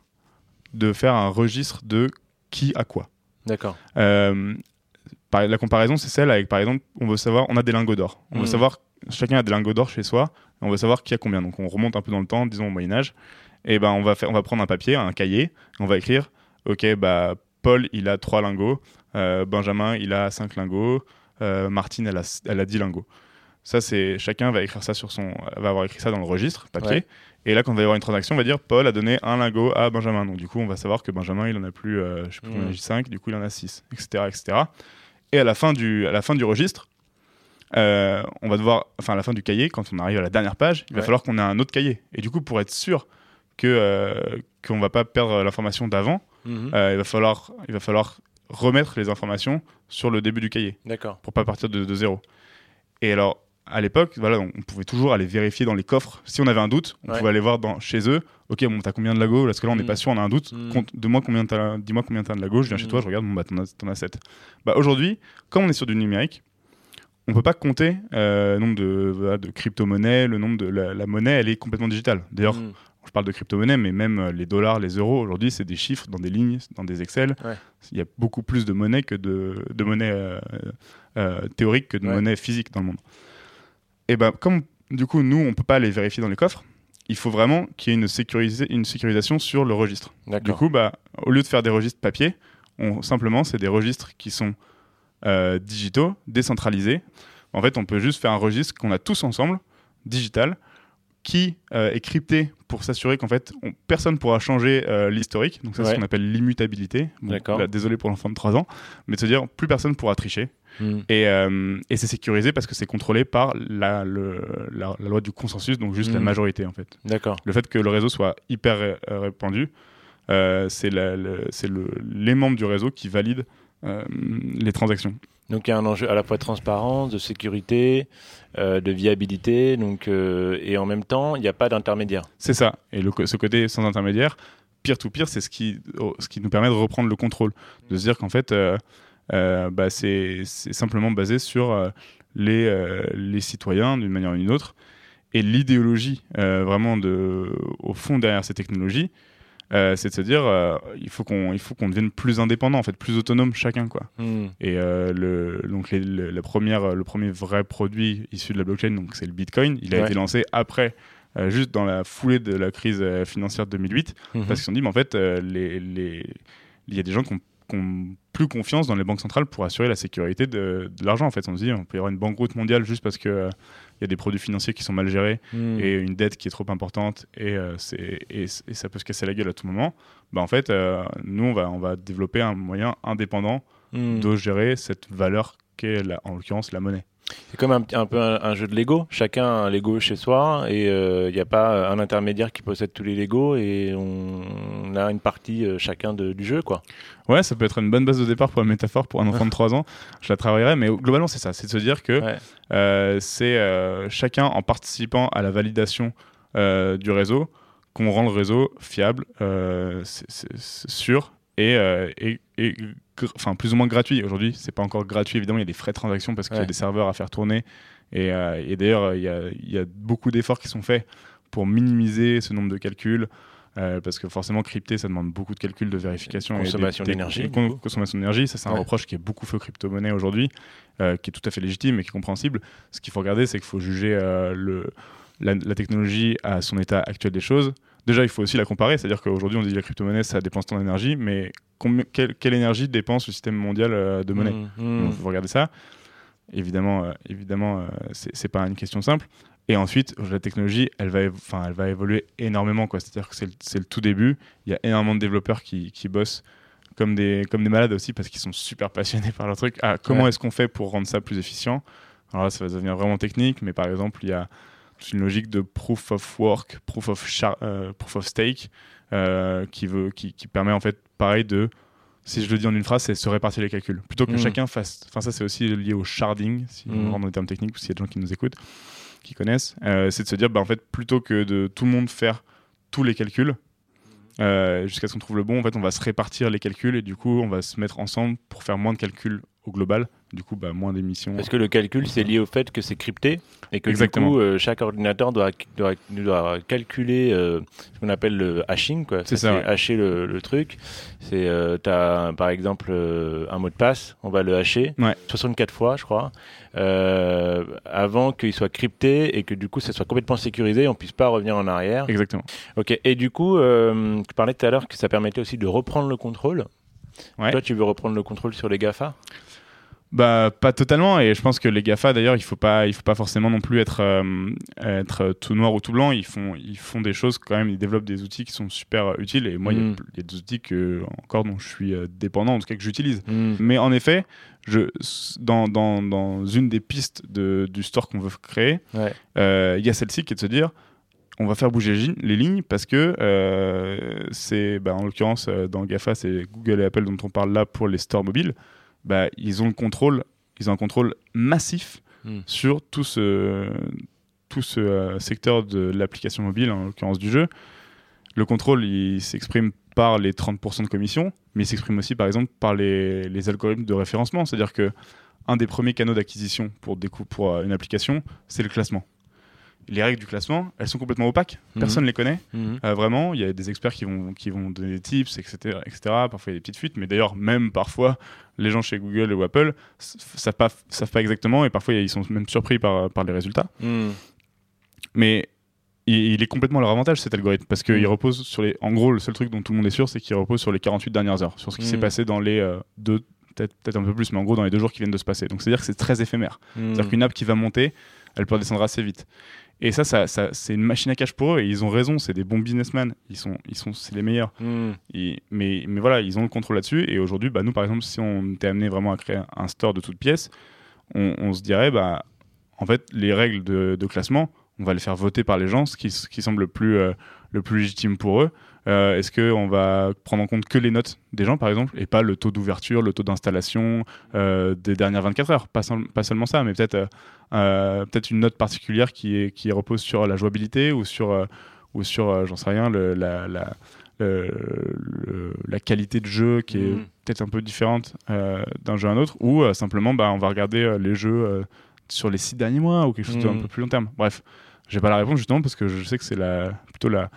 de faire un registre de qui a quoi. D'accord. Euh, la comparaison, c'est celle avec, par exemple, on veut savoir, on a des lingots d'or. On veut savoir, chacun a des lingots d'or chez soi, et on veut savoir qui a combien. Donc on remonte un peu dans le temps, disons au Moyen-Âge, et ben on va, faire, on va prendre un papier, un cahier, on va écrire, ok, bah, Paul, il a 3 lingots, Benjamin, il a 5 lingots, Martine, elle a, elle a 10 lingots. Ça, c'est chacun va écrire ça sur son, va avoir écrit ça dans le registre papier. Ouais. Et là, quand on va y avoir une transaction, on va dire Paul a donné un lingot à Benjamin. Donc du coup, on va savoir que Benjamin, il en a plus, euh, je sais plus, il en a 5, du coup, il en a 6, etc., etc. Et à la fin du, à la fin du registre, euh, on va devoir, enfin à la fin du cahier, quand on arrive à la dernière page, il va falloir qu'on ait un autre cahier. Et du coup, pour être sûr que euh, qu'on va pas perdre l'information d'avant, Mhm. euh, il va falloir, il va falloir remettre les informations sur le début du cahier D'accord. pour pas partir de, de zéro. Et alors, à l'époque, voilà, on pouvait toujours aller vérifier dans les coffres. Si on avait un doute, on Ouais. pouvait aller voir dans, chez eux. Ok, bon, t'as combien de lagos Parce que là, on n'est Mm. pas sûr, on a un doute. Mm. Compte- Dis-moi combien t'as, dis-moi combien t'as de lagos. Je viens chez Mm. toi, je regarde. Bon, bah, t'en as, t'en as 7. Bah, aujourd'hui, comme on est sur du numérique, on peut pas compter euh, le nombre de, voilà, de crypto-monnaies, le nombre de la, la monnaie, elle est complètement digitale. D'ailleurs. Je parle de crypto-monnaie, mais même euh, les dollars, les euros, aujourd'hui, c'est des chiffres dans des lignes, dans des Excel. Ouais. Il y a beaucoup plus de monnaie que de, de monnaie euh, euh, théorique que de Ouais. monnaie physique dans le monde. Et ben, comme du coup, nous, on peut pas les vérifier dans les coffres, il faut vraiment qu'il y ait une, sécurisation sur le registre. Du coup, bah, au lieu de faire des registres papier, on, simplement, c'est des registres qui sont euh, digitaux, décentralisés. En fait, on peut juste faire un registre qu'on a tous ensemble, digital, qui euh, est crypté pour s'assurer qu'en fait, on- personne ne pourra changer euh, l'historique. Donc ça, c'est ce qu'on appelle l'immutabilité. Bon, D'accord. là, désolé pour l'enfant de 3 ans, mais de se dire, plus personne pourra tricher. Et, euh, et c'est sécurisé parce que c'est contrôlé par la, le- la- la loi du consensus, donc juste la Mhm. majorité en fait D'accord. le fait que le réseau soit hyper ré- répandu, c'est le- les membres du réseau qui valident les transactions. Donc il y a un enjeu à la fois de transparence, de sécurité, euh, de viabilité, donc euh, et en même temps il n'y a pas d'intermédiaire. C'est ça. Et ce côté sans intermédiaire, pire, c'est ce qui, oh, ce qui nous permet de reprendre le contrôle. De se dire qu'en fait, euh, bah, c'est simplement basé sur les, les citoyens d'une manière ou d'une autre. Et l'idéologie vraiment de, au fond derrière ces technologies, euh, c'est de se dire euh, il faut qu'on il faut qu'on devienne plus indépendant, en fait, plus autonome chacun. Quoi. Hmm. Et euh, le, donc les- le, la première, le premier vrai produit issu de la blockchain, donc c'est le Bitcoin. Il a Ouais. été lancé après, euh, juste dans la foulée de la crise financière de 2008, Mhm. parce qu'ils se sont dit, mais en fait, les, les- il y a des gens qui ont, ont plus confiance dans les banques centrales pour assurer la sécurité de, de l'argent. En fait, on se dit, on peut y avoir une banqueroute mondiale juste parce que il y a des produits financiers qui sont mal gérés Hmm. et une dette qui est trop importante et, euh, et, et ça peut se casser la gueule à tout moment. Bah, en fait, euh, nous, on va, on va développer un moyen indépendant Hmm. de gérer cette valeur qu'est, la- en l'occurrence, la monnaie. C'est comme un, un peu un, un jeu de Lego. Chacun a un Lego chez soi et il n'y a pas un intermédiaire qui possède tous les Lego et on, on a une partie euh, chacun de- du jeu. quoi. Ouais, ça peut être une bonne base de départ pour la métaphore pour un enfant de 3 ans. Je la travaillerai, mais globalement, c'est ça. C'est de se dire que Ouais. euh, c'est euh, chacun en participant à la validation euh, du réseau qu'on rend le réseau fiable, euh, sûr et, euh, et, enfin, plus ou moins gratuit. Aujourd'hui, c'est pas encore gratuit, évidemment, il y a des frais de transaction parce qu'il y a des serveurs à faire tourner. Et, euh, et d'ailleurs, il y a, il y a beaucoup d'efforts qui sont faits pour minimiser ce nombre de calculs. euh, parce que forcément, crypter, ça demande beaucoup de calculs, de vérification. Consommation d'énergie. Consommation d'énergie, ça, c'est un Ouais. reproche qui est beaucoup fait aux crypto-monnaies aujourd'hui, euh, qui est tout à fait légitime et qui est compréhensible. Ce qu'il faut regarder, c'est qu'il faut juger le, la, la technologie à son état actuel des choses. Déjà, il faut aussi la comparer, c'est-à-dire qu'aujourd'hui, on dit la crypto-monnaie, ça dépense tant d'énergie, mais quelle, quelle énergie dépense le système mondial euh, de monnaie il faut regarder ça. Évidemment, euh, évidemment euh, c'est pas une question simple. Et ensuite, la technologie, elle va, enfin, elle va évoluer énormément. C'est-à-dire que c'est le, tout début. Il y a énormément de développeurs qui, qui bossent comme des, comme des malades aussi parce qu'ils sont super passionnés par leur truc. Ah, comment Ouais. est-ce qu'on fait pour rendre ça plus efficient? Alors là, ça va devenir vraiment technique, mais par exemple, il y a toute une logique de proof of work, proof of, char- euh, proof of stake euh, qui, veut, qui, qui permet en fait, pareil, de si je le dis en une phrase, c'est se répartir les calculs. Plutôt que Mm. chacun fasse. Enfin, ça, c'est aussi lié au sharding, si Mm. on rentre dans les termes techniques, ou s'il y a des gens qui nous écoutent, qui connaissent. Euh, c'est de se dire, bah, en fait, plutôt que de tout le monde faire tous les calculs, jusqu'à ce qu'on trouve le bon, en fait, on va se répartir les calculs et du coup, on va se mettre ensemble pour faire moins de calculs au global. Du coup, bah, moins d'émissions. Parce que le calcul, c'est lié au fait que c'est crypté et que Exactement. du coup, euh, chaque ordinateur doit, doit, doit calculer euh, ce qu'on appelle le hashing. quoi. C'est ça, ouais. Hacher le, le truc. C'est, euh, t'as par exemple euh, un mot de passe, on va le hacher Ouais. 64 fois, je crois, avant qu'il soit crypté et que du coup, ça soit complètement sécurisé et on puisse pas revenir en arrière. Exactement. Ok. Et du coup, tu parlais tout à l'heure que ça permettait aussi de reprendre le contrôle. Ouais. Toi, tu veux reprendre le contrôle sur les GAFA? Bah pas totalement et je pense que les Gafa d'ailleurs il faut pas il faut pas forcément non plus être euh, être tout noir ou tout blanc ils font ils font des choses quand même ils développent des outils qui sont super euh, utiles et moi il y a- Mm. il y, a des outils que encore dont je suis euh, dépendant en tout cas que j'utilise Hmm. mais en effet je dans, dans, dans une des pistes de, du store qu'on veut créer Ouais. euh, il y a celle-ci qui est de se dire on va faire bouger les lignes- parce que euh, c'est bah, en l'occurrence euh, dans GAFA c'est Google et Apple dont on parle là pour les stores mobiles bah, ils ont le contrôle ils ont un contrôle massif Mm. sur tout ce tout ce euh, secteur de l'application mobile en l'occurrence du jeu le contrôle il s'exprime par les 30% de commission mais il s'exprime aussi par exemple par les, les algorithmes de référencement c'est à dire que un des premiers canaux d'acquisition pour, pour euh, une application c'est le classement les règles du classement elles sont complètement opaques Mhm. personne ne les connaît Mhm. euh, vraiment, il y a des experts qui vont, qui vont donner des tips, etc., etc. Parfois, il y a des petites fuites, mais d'ailleurs, même parfois, les gens chez Google ou Apple savent pas, savent pas exactement, et parfois, ils sont même surpris par, par les résultats. Hmm. Mais il, est complètement à leur avantage, cet algorithme, parce qu'il Mm. repose sur les... En gros, le seul truc dont tout le monde est sûr, c'est qu'il repose sur les 48 dernières heures, sur ce qui s'est passé dans les euh, deux, peut-être un peu plus, mais en gros, dans les deux jours qui viennent de se passer. Donc, c'est-à-dire que c'est très éphémère. Hmm. C'est-à-dire qu'une app qui va monter, elle peut redescendre assez vite. Et ça, ça, ça- c'est une machine à cash pour eux, et ils ont raison, c'est des bons businessmen, ils sont, ils sont, c'est les meilleurs. Hmm. Et- mais, mais voilà, ils ont le contrôle là-dessus. Et aujourd'hui, bah, nous, par exemple, si on était amené vraiment à créer un store de toutes pièces, on, on se dirait, bah, en fait, les règles de, de classement, on va les faire voter par les gens, ce qui, ce qui semble le plus, euh, le plus légitime pour eux. Euh, Est-ce qu'on va prendre en compte que les notes des gens, par exemple, et pas le taux d'ouverture, le taux d'installation euh, des dernières 24 heures? Pas, seul- pas seulement ça, mais peut-être une note particulière qui, est, qui repose sur la jouabilité ou sur, ou sur j'en sais rien, le- la, la- le- la qualité de jeu qui est Mhm. peut-être un peu différente d'un jeu à un autre, ou simplement bah, on va regarder les jeux sur les six derniers mois ou quelque chose d'un Mhm. peu plus long terme. Bref, j'ai pas la réponse justement parce que je sais que c'est la, plutôt la,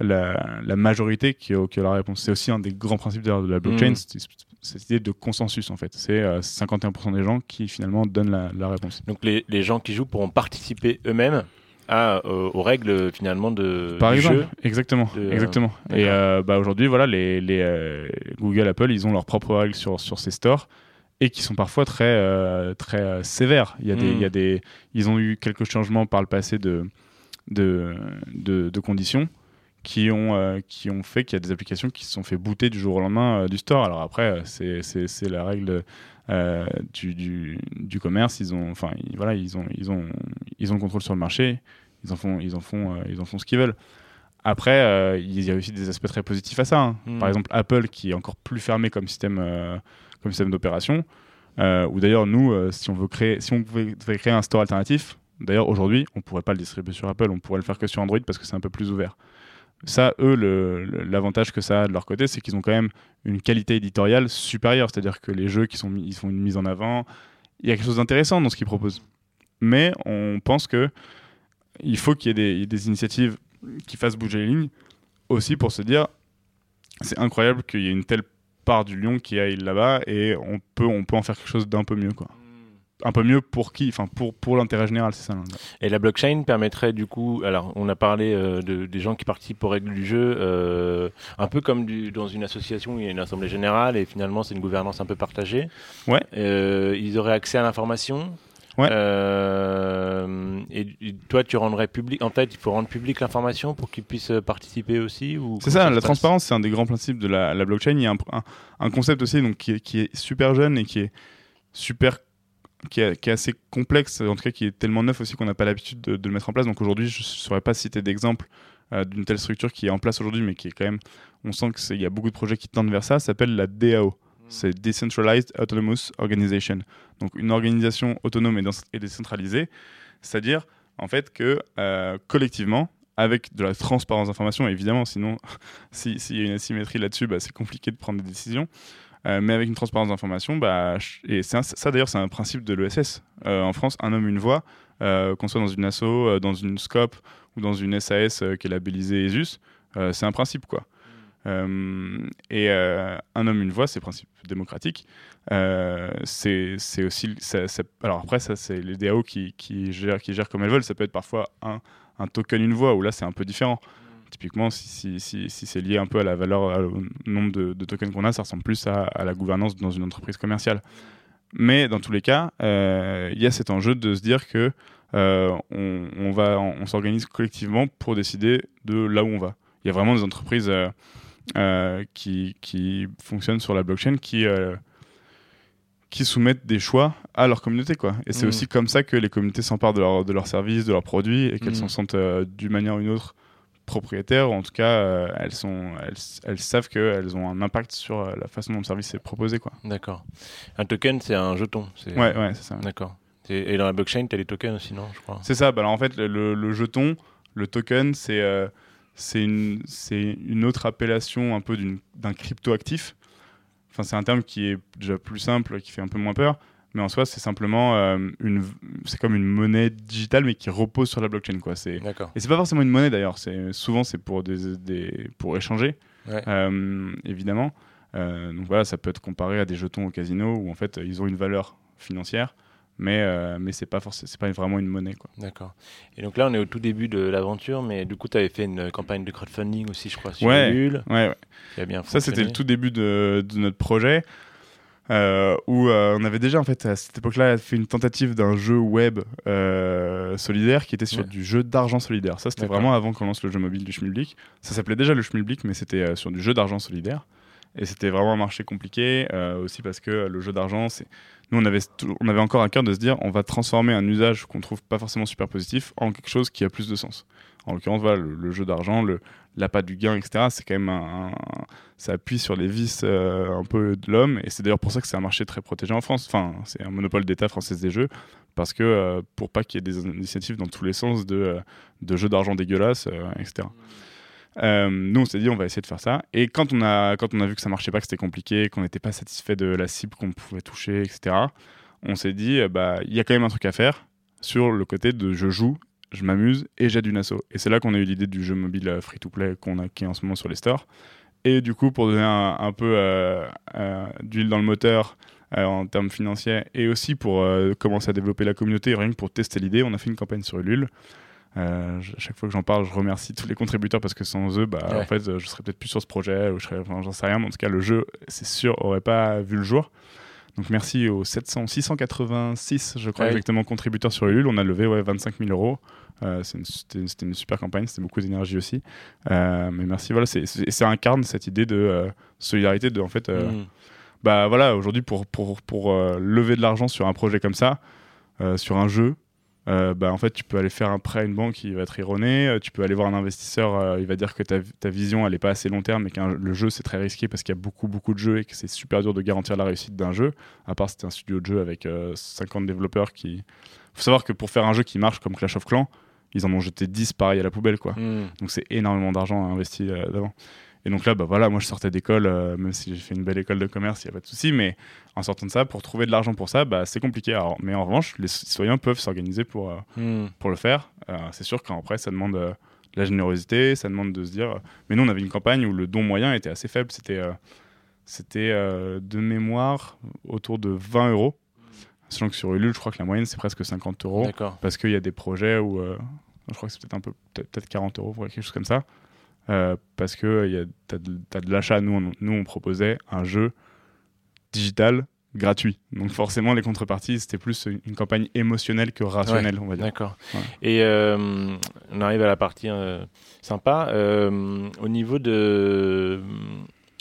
la, la majorité qui a, qui a la réponse. C'est aussi un des grands principes de la blockchain, c'est cette idée de consensus en fait. C'est euh, 51% des gens qui finalement donnent la, la réponse. Donc les, les gens qui jouent pourront participer eux-mêmes à, euh, aux règles finalement de, Par du exemple, jeu. exactement, de- exactement. Et euh, bah, aujourd'hui, voilà, les, les, euh, Google, Apple, ils ont leurs propres règles sur, sur ces stores et qui sont parfois très, euh, très euh, sévères. Il y a des, Mm. il y a des, ils ont eu quelques changements par le passé de, de, de, de conditions qui ont, euh, qui ont fait qu'il y a des applications qui se sont fait booter du jour au lendemain euh, du store. Alors après, c'est, la règle euh, du, du, du commerce. Ils ont, enfin, voilà, ils ont, ils ont, ils ont le contrôle sur le marché. Ils en font, ils en font, ils en font ce qu'ils veulent. Après, il y a aussi des aspects très positifs à ça. hein. Mm. Par exemple, Apple, qui est encore plus fermé comme système, comme système d'opération. Euh, ou d'ailleurs, nous, euh, si on veut créer, si on devait créer un store alternatif, d'ailleurs aujourd'hui, on pourrait pas le distribuer sur Apple, on pourrait le faire que sur Android parce que c'est un peu plus ouvert. Ça, eux, l'avantage que ça a de leur côté, c'est qu'ils ont quand même une qualité éditoriale supérieure, c'est-à-dire que les jeux qui sont mis, ils font une mise en avant, il y a quelque chose d'intéressant dans ce qu'ils proposent. Mais on pense que il faut qu'il y ait des initiatives qui fassent bouger les lignes, aussi pour se dire, c'est incroyable qu'il y ait une telle part du lion qui aille là-bas et on peut, on peut en faire quelque chose d'un peu mieux, quoi. Un peu mieux pour qui Enfin, pour, pour l'intérêt général, c'est ça. là. Et la blockchain permettrait du coup, alors on a parlé euh, de, des gens qui participent aux règles du jeu, euh, un peu comme du- dans une association où il y a une assemblée générale et finalement c'est une gouvernance un peu partagée. Ouais. Euh, ils auraient accès à l'information. Ouais. Euh, et, et toi, tu rendrais public. En fait, il faut rendre public l'information pour qu'ils puissent participer aussi. ou C'est ça, la transparence, c'est un des grands principes de la, la blockchain. Il y a un, un- un concept aussi donc, qui, est, qui est super jeune et qui est super. Qui est, qui est assez complexe, en tout cas qui est tellement neuf aussi qu'on n'a pas l'habitude de, de le mettre en place. Donc aujourd'hui, je ne saurais pas citer d'exemple euh, d'une telle structure qui est en place aujourd'hui, mais qui est quand même. On sent qu'il y a beaucoup de projets qui tendent vers ça. Ça s'appelle la DAO. C'est Decentralized Autonomous Organization. Donc une organisation autonome et, dé- et décentralisée. C'est-à-dire, en fait, que euh, collectivement, avec de la transparence d'information, évidemment, sinon, si- s'il y a une asymétrie là-dessus, bah, c'est compliqué de prendre des décisions. Euh, mais avec une transparence d'information, bah, et ça d'ailleurs, c'est un principe de l'ESS. Euh, en France, un homme, une voix, qu'on soit dans une asso, dans une SCOP ou dans une SAS qui est labellisée ESUS, c'est un principe, quoi. Euh, et euh, un homme, une voix, c'est principe démocratique. Euh, c'est aussi. alors après, ça, c'est les DAO qui, gèrent, comme elles veulent. Ça peut être parfois un, token, une voix, où là, c'est un peu différent. Typiquement, si, c'est lié un peu à la valeur, au nombre de, tokens qu'on a, ça ressemble plus à, la gouvernance dans une entreprise commerciale. Mais dans tous les cas, il y a cet enjeu de se dire que on, va, on, s'organise collectivement pour décider de là où on va. Il y a vraiment des entreprises qui, qui fonctionnent sur la blockchain qui, euh, qui soumettent des choix à leur communauté. Quoi. Et c'est Mhm. aussi comme ça que les communautés s'emparent de, leur, de leurs services, de leurs produits et qu'elles Mhm. s'en sentent euh, d'une manière ou une autre propriétaires. Ou en tout cas, euh, elles, sont, elles, elles savent qu'elles ont un impact sur euh, la façon dont le service est proposé. Quoi. D'accord. Un token, c'est un jeton. c'est- Ouais, ouais, c'est ça. D'accord. Et dans la blockchain, tu as les tokens aussi, non Je crois. C'est ça. Bah, alors, en fait, le, jeton, le token, c'est euh, c'est une, c'est une autre appellation un peu d'une- d'un crypto-actif. Enfin, c'est un terme qui est déjà plus simple, qui fait un peu moins peur. Mais en soi, c'est simplement euh, une, c'est comme une monnaie digitale, mais qui repose sur la blockchain. Quoi. C'est, D'accord. et c'est pas forcément une monnaie d'ailleurs. C'est souvent c'est pour des, des pour échanger, Ouais. euh, évidemment. Euh, donc voilà, ça peut être comparé à des jetons au casino où en fait ils ont une valeur financière, mais euh, mais c'est pas forcément pas vraiment une monnaie quoi. D'accord. Et donc là, on est au tout début de l'aventure, mais du coup, tu avais fait une campagne de crowdfunding aussi, je crois, sur Ouais. Ulule, Ouais, ouais. qui a bien Ça c'était le tout début de, de notre projet. euh, où euh, on avait déjà en fait à cette époque-là fait une tentative d'un jeu web euh, solidaire qui était sur Ouais. du jeu d'argent solidaire. Ça c'était vraiment avant qu'on lance le jeu mobile du Schmilblick. Ça s'appelait déjà le Schmilblick, mais c'était euh, sur du jeu d'argent solidaire. Et c'était vraiment un marché compliqué euh, aussi parce que le jeu d'argent, c'est nous on avait on avait encore à cœur de se dire on va transformer un usage qu'on trouve pas forcément super positif en quelque chose qui a plus de sens. En l'occurrence, voilà, le, jeu d'argent, l'appât du gain, etc. C'est quand même un, ça appuie sur les vices euh, un peu de l'homme et c'est d'ailleurs pour ça que c'est un marché très protégé en France. Enfin, c'est un monopole d'État français des jeux parce que euh, pour pas qu'il y ait des initiatives dans tous les sens de, euh, de jeux d'argent dégueulasses, etc. Euh, nous, on s'est dit, on va essayer de faire ça. Et quand on a, quand on a vu que ça marchait pas, que c'était compliqué, qu'on n'était pas satisfait de la cible qu'on pouvait toucher, etc., on s'est dit, euh, bah, il y a quand même un truc à faire sur le côté de je joue, je m'amuse et j'aide une asso. Et c'est là qu'on a eu l'idée du jeu mobile euh, free-to-play qu'on a, qui est en ce moment sur les stores. Et du coup, pour donner un, peu d'huile dans le moteur en termes financiers et aussi pour commencer à développer la communauté, rien que pour tester l'idée, on a fait une campagne sur Ulule. Euh, chaque fois que j'en parle, je remercie tous les contributeurs parce que sans eux, bah, Ouais. en fait, euh, je serais peut-être plus sur ce projet ou je serais, enfin, j'en sais rien. Mais en tout cas, le jeu, c'est sûr, aurait pas vu le jour. Donc merci aux 700, 686, je crois Ouais. exactement, contributeurs sur Ulule. On a levé ouais, 25 000 euros. Euh, une- C'était une super campagne, c'était beaucoup d'énergie aussi. Euh, mais merci, voilà, ça incarne cette idée de euh, solidarité, de en fait, Mm. bah voilà, aujourd'hui pour, pour, pour lever de l'argent sur un projet comme ça, sur un jeu, euh, bah en fait tu peux aller faire un prêt à une banque qui va être erroné, euh, tu peux aller voir un investisseur, euh, il va dire que ta, ta vision elle est pas assez long terme et que le jeu c'est très risqué parce qu'il y a beaucoup beaucoup de jeux et que c'est super dur de garantir la réussite d'un jeu, à part si c'était un studio de jeu avec euh, 50 développeurs qui... faut savoir que pour faire un jeu qui marche comme Clash of Clans, ils en ont jeté 10 pareil à la poubelle quoi. Mm. Donc c'est énormément d'argent investi euh, d'avant. Et donc là, bah voilà, moi je sortais d'école, euh, même si j'ai fait une belle école de commerce, il n'y a pas de souci, mais en sortant de ça, pour trouver de l'argent pour ça, bah, c'est compliqué. Alors, mais en revanche, les citoyens peuvent s'organiser pour, euh, Mm. pour le faire. Euh, c'est sûr qu'après, ça demande de la générosité, ça demande de se dire. Mais nous, on avait une campagne où le don moyen était assez faible. C'était c'était de mémoire autour de 20 euros. Sachant que sur Ulule, je crois que la moyenne, c'est presque 50 euros parce qu'il y a des projets où je crois que c'est peut-être un peu peut-être 40 euros pour quelque chose comme ça Euh, parce que il y a t'as de, l'achat nous on, nous on proposait un jeu digital gratuit donc forcément les contreparties c'était plus une, campagne émotionnelle que rationnelle on va dire D'accord. Et euh, on arrive à la partie euh, sympa. Euh, au niveau de,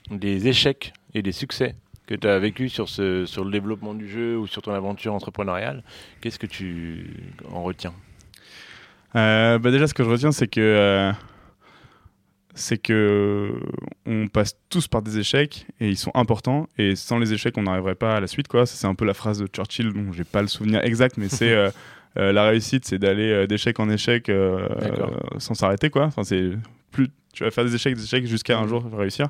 des échecs et des succès que tu as vécu sur, ce, sur le développement du jeu ou sur ton aventure entrepreneuriale, qu'est-ce que tu en retiens? Euh, bah déjà, ce que je retiens, c'est que euh, c'est que on passe tous par des échecs et ils sont importants. Et sans les échecs, on n'arriverait pas à la suite, quoi. C'est un peu la phrase de Churchill, dont j'ai pas le souvenir exact, mais c'est euh, euh, la réussite, c'est d'aller euh, d'échec en échec euh, euh, sans s'arrêter, quoi. Enfin, c'est plus tu vas faire des échecs, des échecs jusqu'à un jour réussir.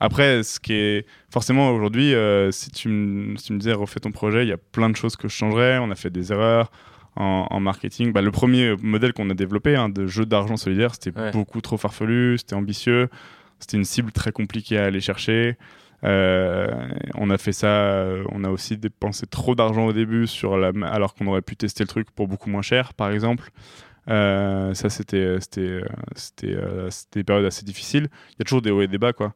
Après, ce qui est forcément aujourd'hui, euh, si, tu me- si tu me disais refais ton projet, il y a plein de choses que je changerais. On a fait des erreurs en, en marketing. Bah, le premier modèle qu'on a développé hein, de jeu d'argent solidaire, c'était Ouais. beaucoup trop farfelu, c'était ambitieux, c'était une cible très compliquée à aller chercher. Euh, on a fait ça, euh, on a aussi dépensé trop d'argent au début sur la, alors qu'on aurait pu tester le truc pour beaucoup moins cher, par exemple. Euh, ça, c'était c'était des périodes assez difficiles. Il y a toujours des hauts et des bas, quoi.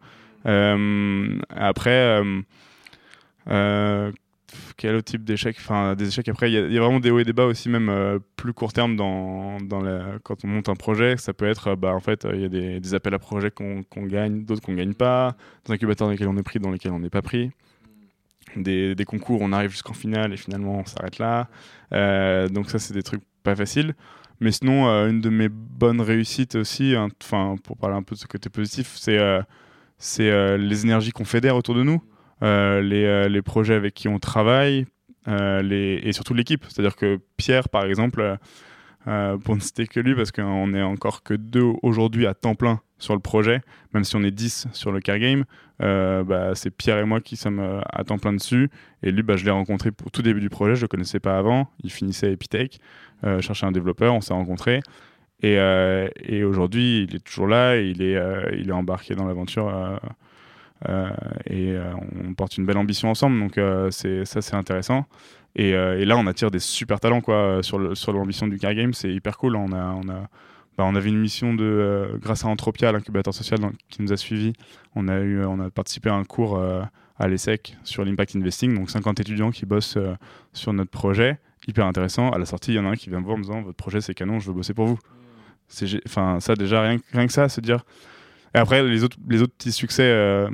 Après, euh, quel autre type d'échec Enfin, des échecs. Après, il y, a- vraiment des hauts et des bas aussi, même euh, plus court terme dans, dans la, quand on monte un projet. Ça peut être, euh, bah, en fait, euh, il y a des, appels à projets qu'on qu'on gagne, d'autres qu'on gagne pas, des incubateurs dans lesquels on est pris, dans lesquels on n'est pas pris. Des, des concours, on arrive jusqu'en finale et finalement on s'arrête là. Donc ça, c'est des trucs pas faciles. Mais sinon, une de mes bonnes réussites aussi, pour parler un peu de ce côté positif, c'est euh, les énergies qu'on fédère autour de nous, les, euh, les projets avec qui on travaille, euh, et surtout l'équipe. C'est-à-dire que Pierre, par exemple, euh, euh, pour ne citer que lui, parce qu'on est encore que deux aujourd'hui à temps plein sur le projet, même si on est 10 sur le car game, euh, bah, c'est Pierre et moi qui sommes euh, à temps plein dessus. Et lui, bah, je l'ai rencontré au tout début du projet, je le connaissais pas avant. Il finissait à Epitech, euh, cherchait un développeur, on s'est rencontrés. Et, euh, aujourd'hui, il est toujours là, il est, euh, il est embarqué dans l'aventure. Euh, et euh, on porte une belle ambition ensemble, donc euh, c'est ça c'est intéressant. Et, là, on attire des super talents quoi sur sur l'ambition du car game, c'est hyper cool. On a on a bah, on avait une mission de grâce à Entropia, l'incubateur social qui nous a suivis. On a eu on a participé à un cours à l'ESSEC sur l'impact investing, donc 50 étudiants qui bossent sur notre projet, hyper intéressant. À la sortie, il y en a un qui vient me voir en me disant votre projet c'est canon, je veux bosser pour vous. Enfin ça déjà rien, rien que ça, se dire. Et après les autres les autres petits succès.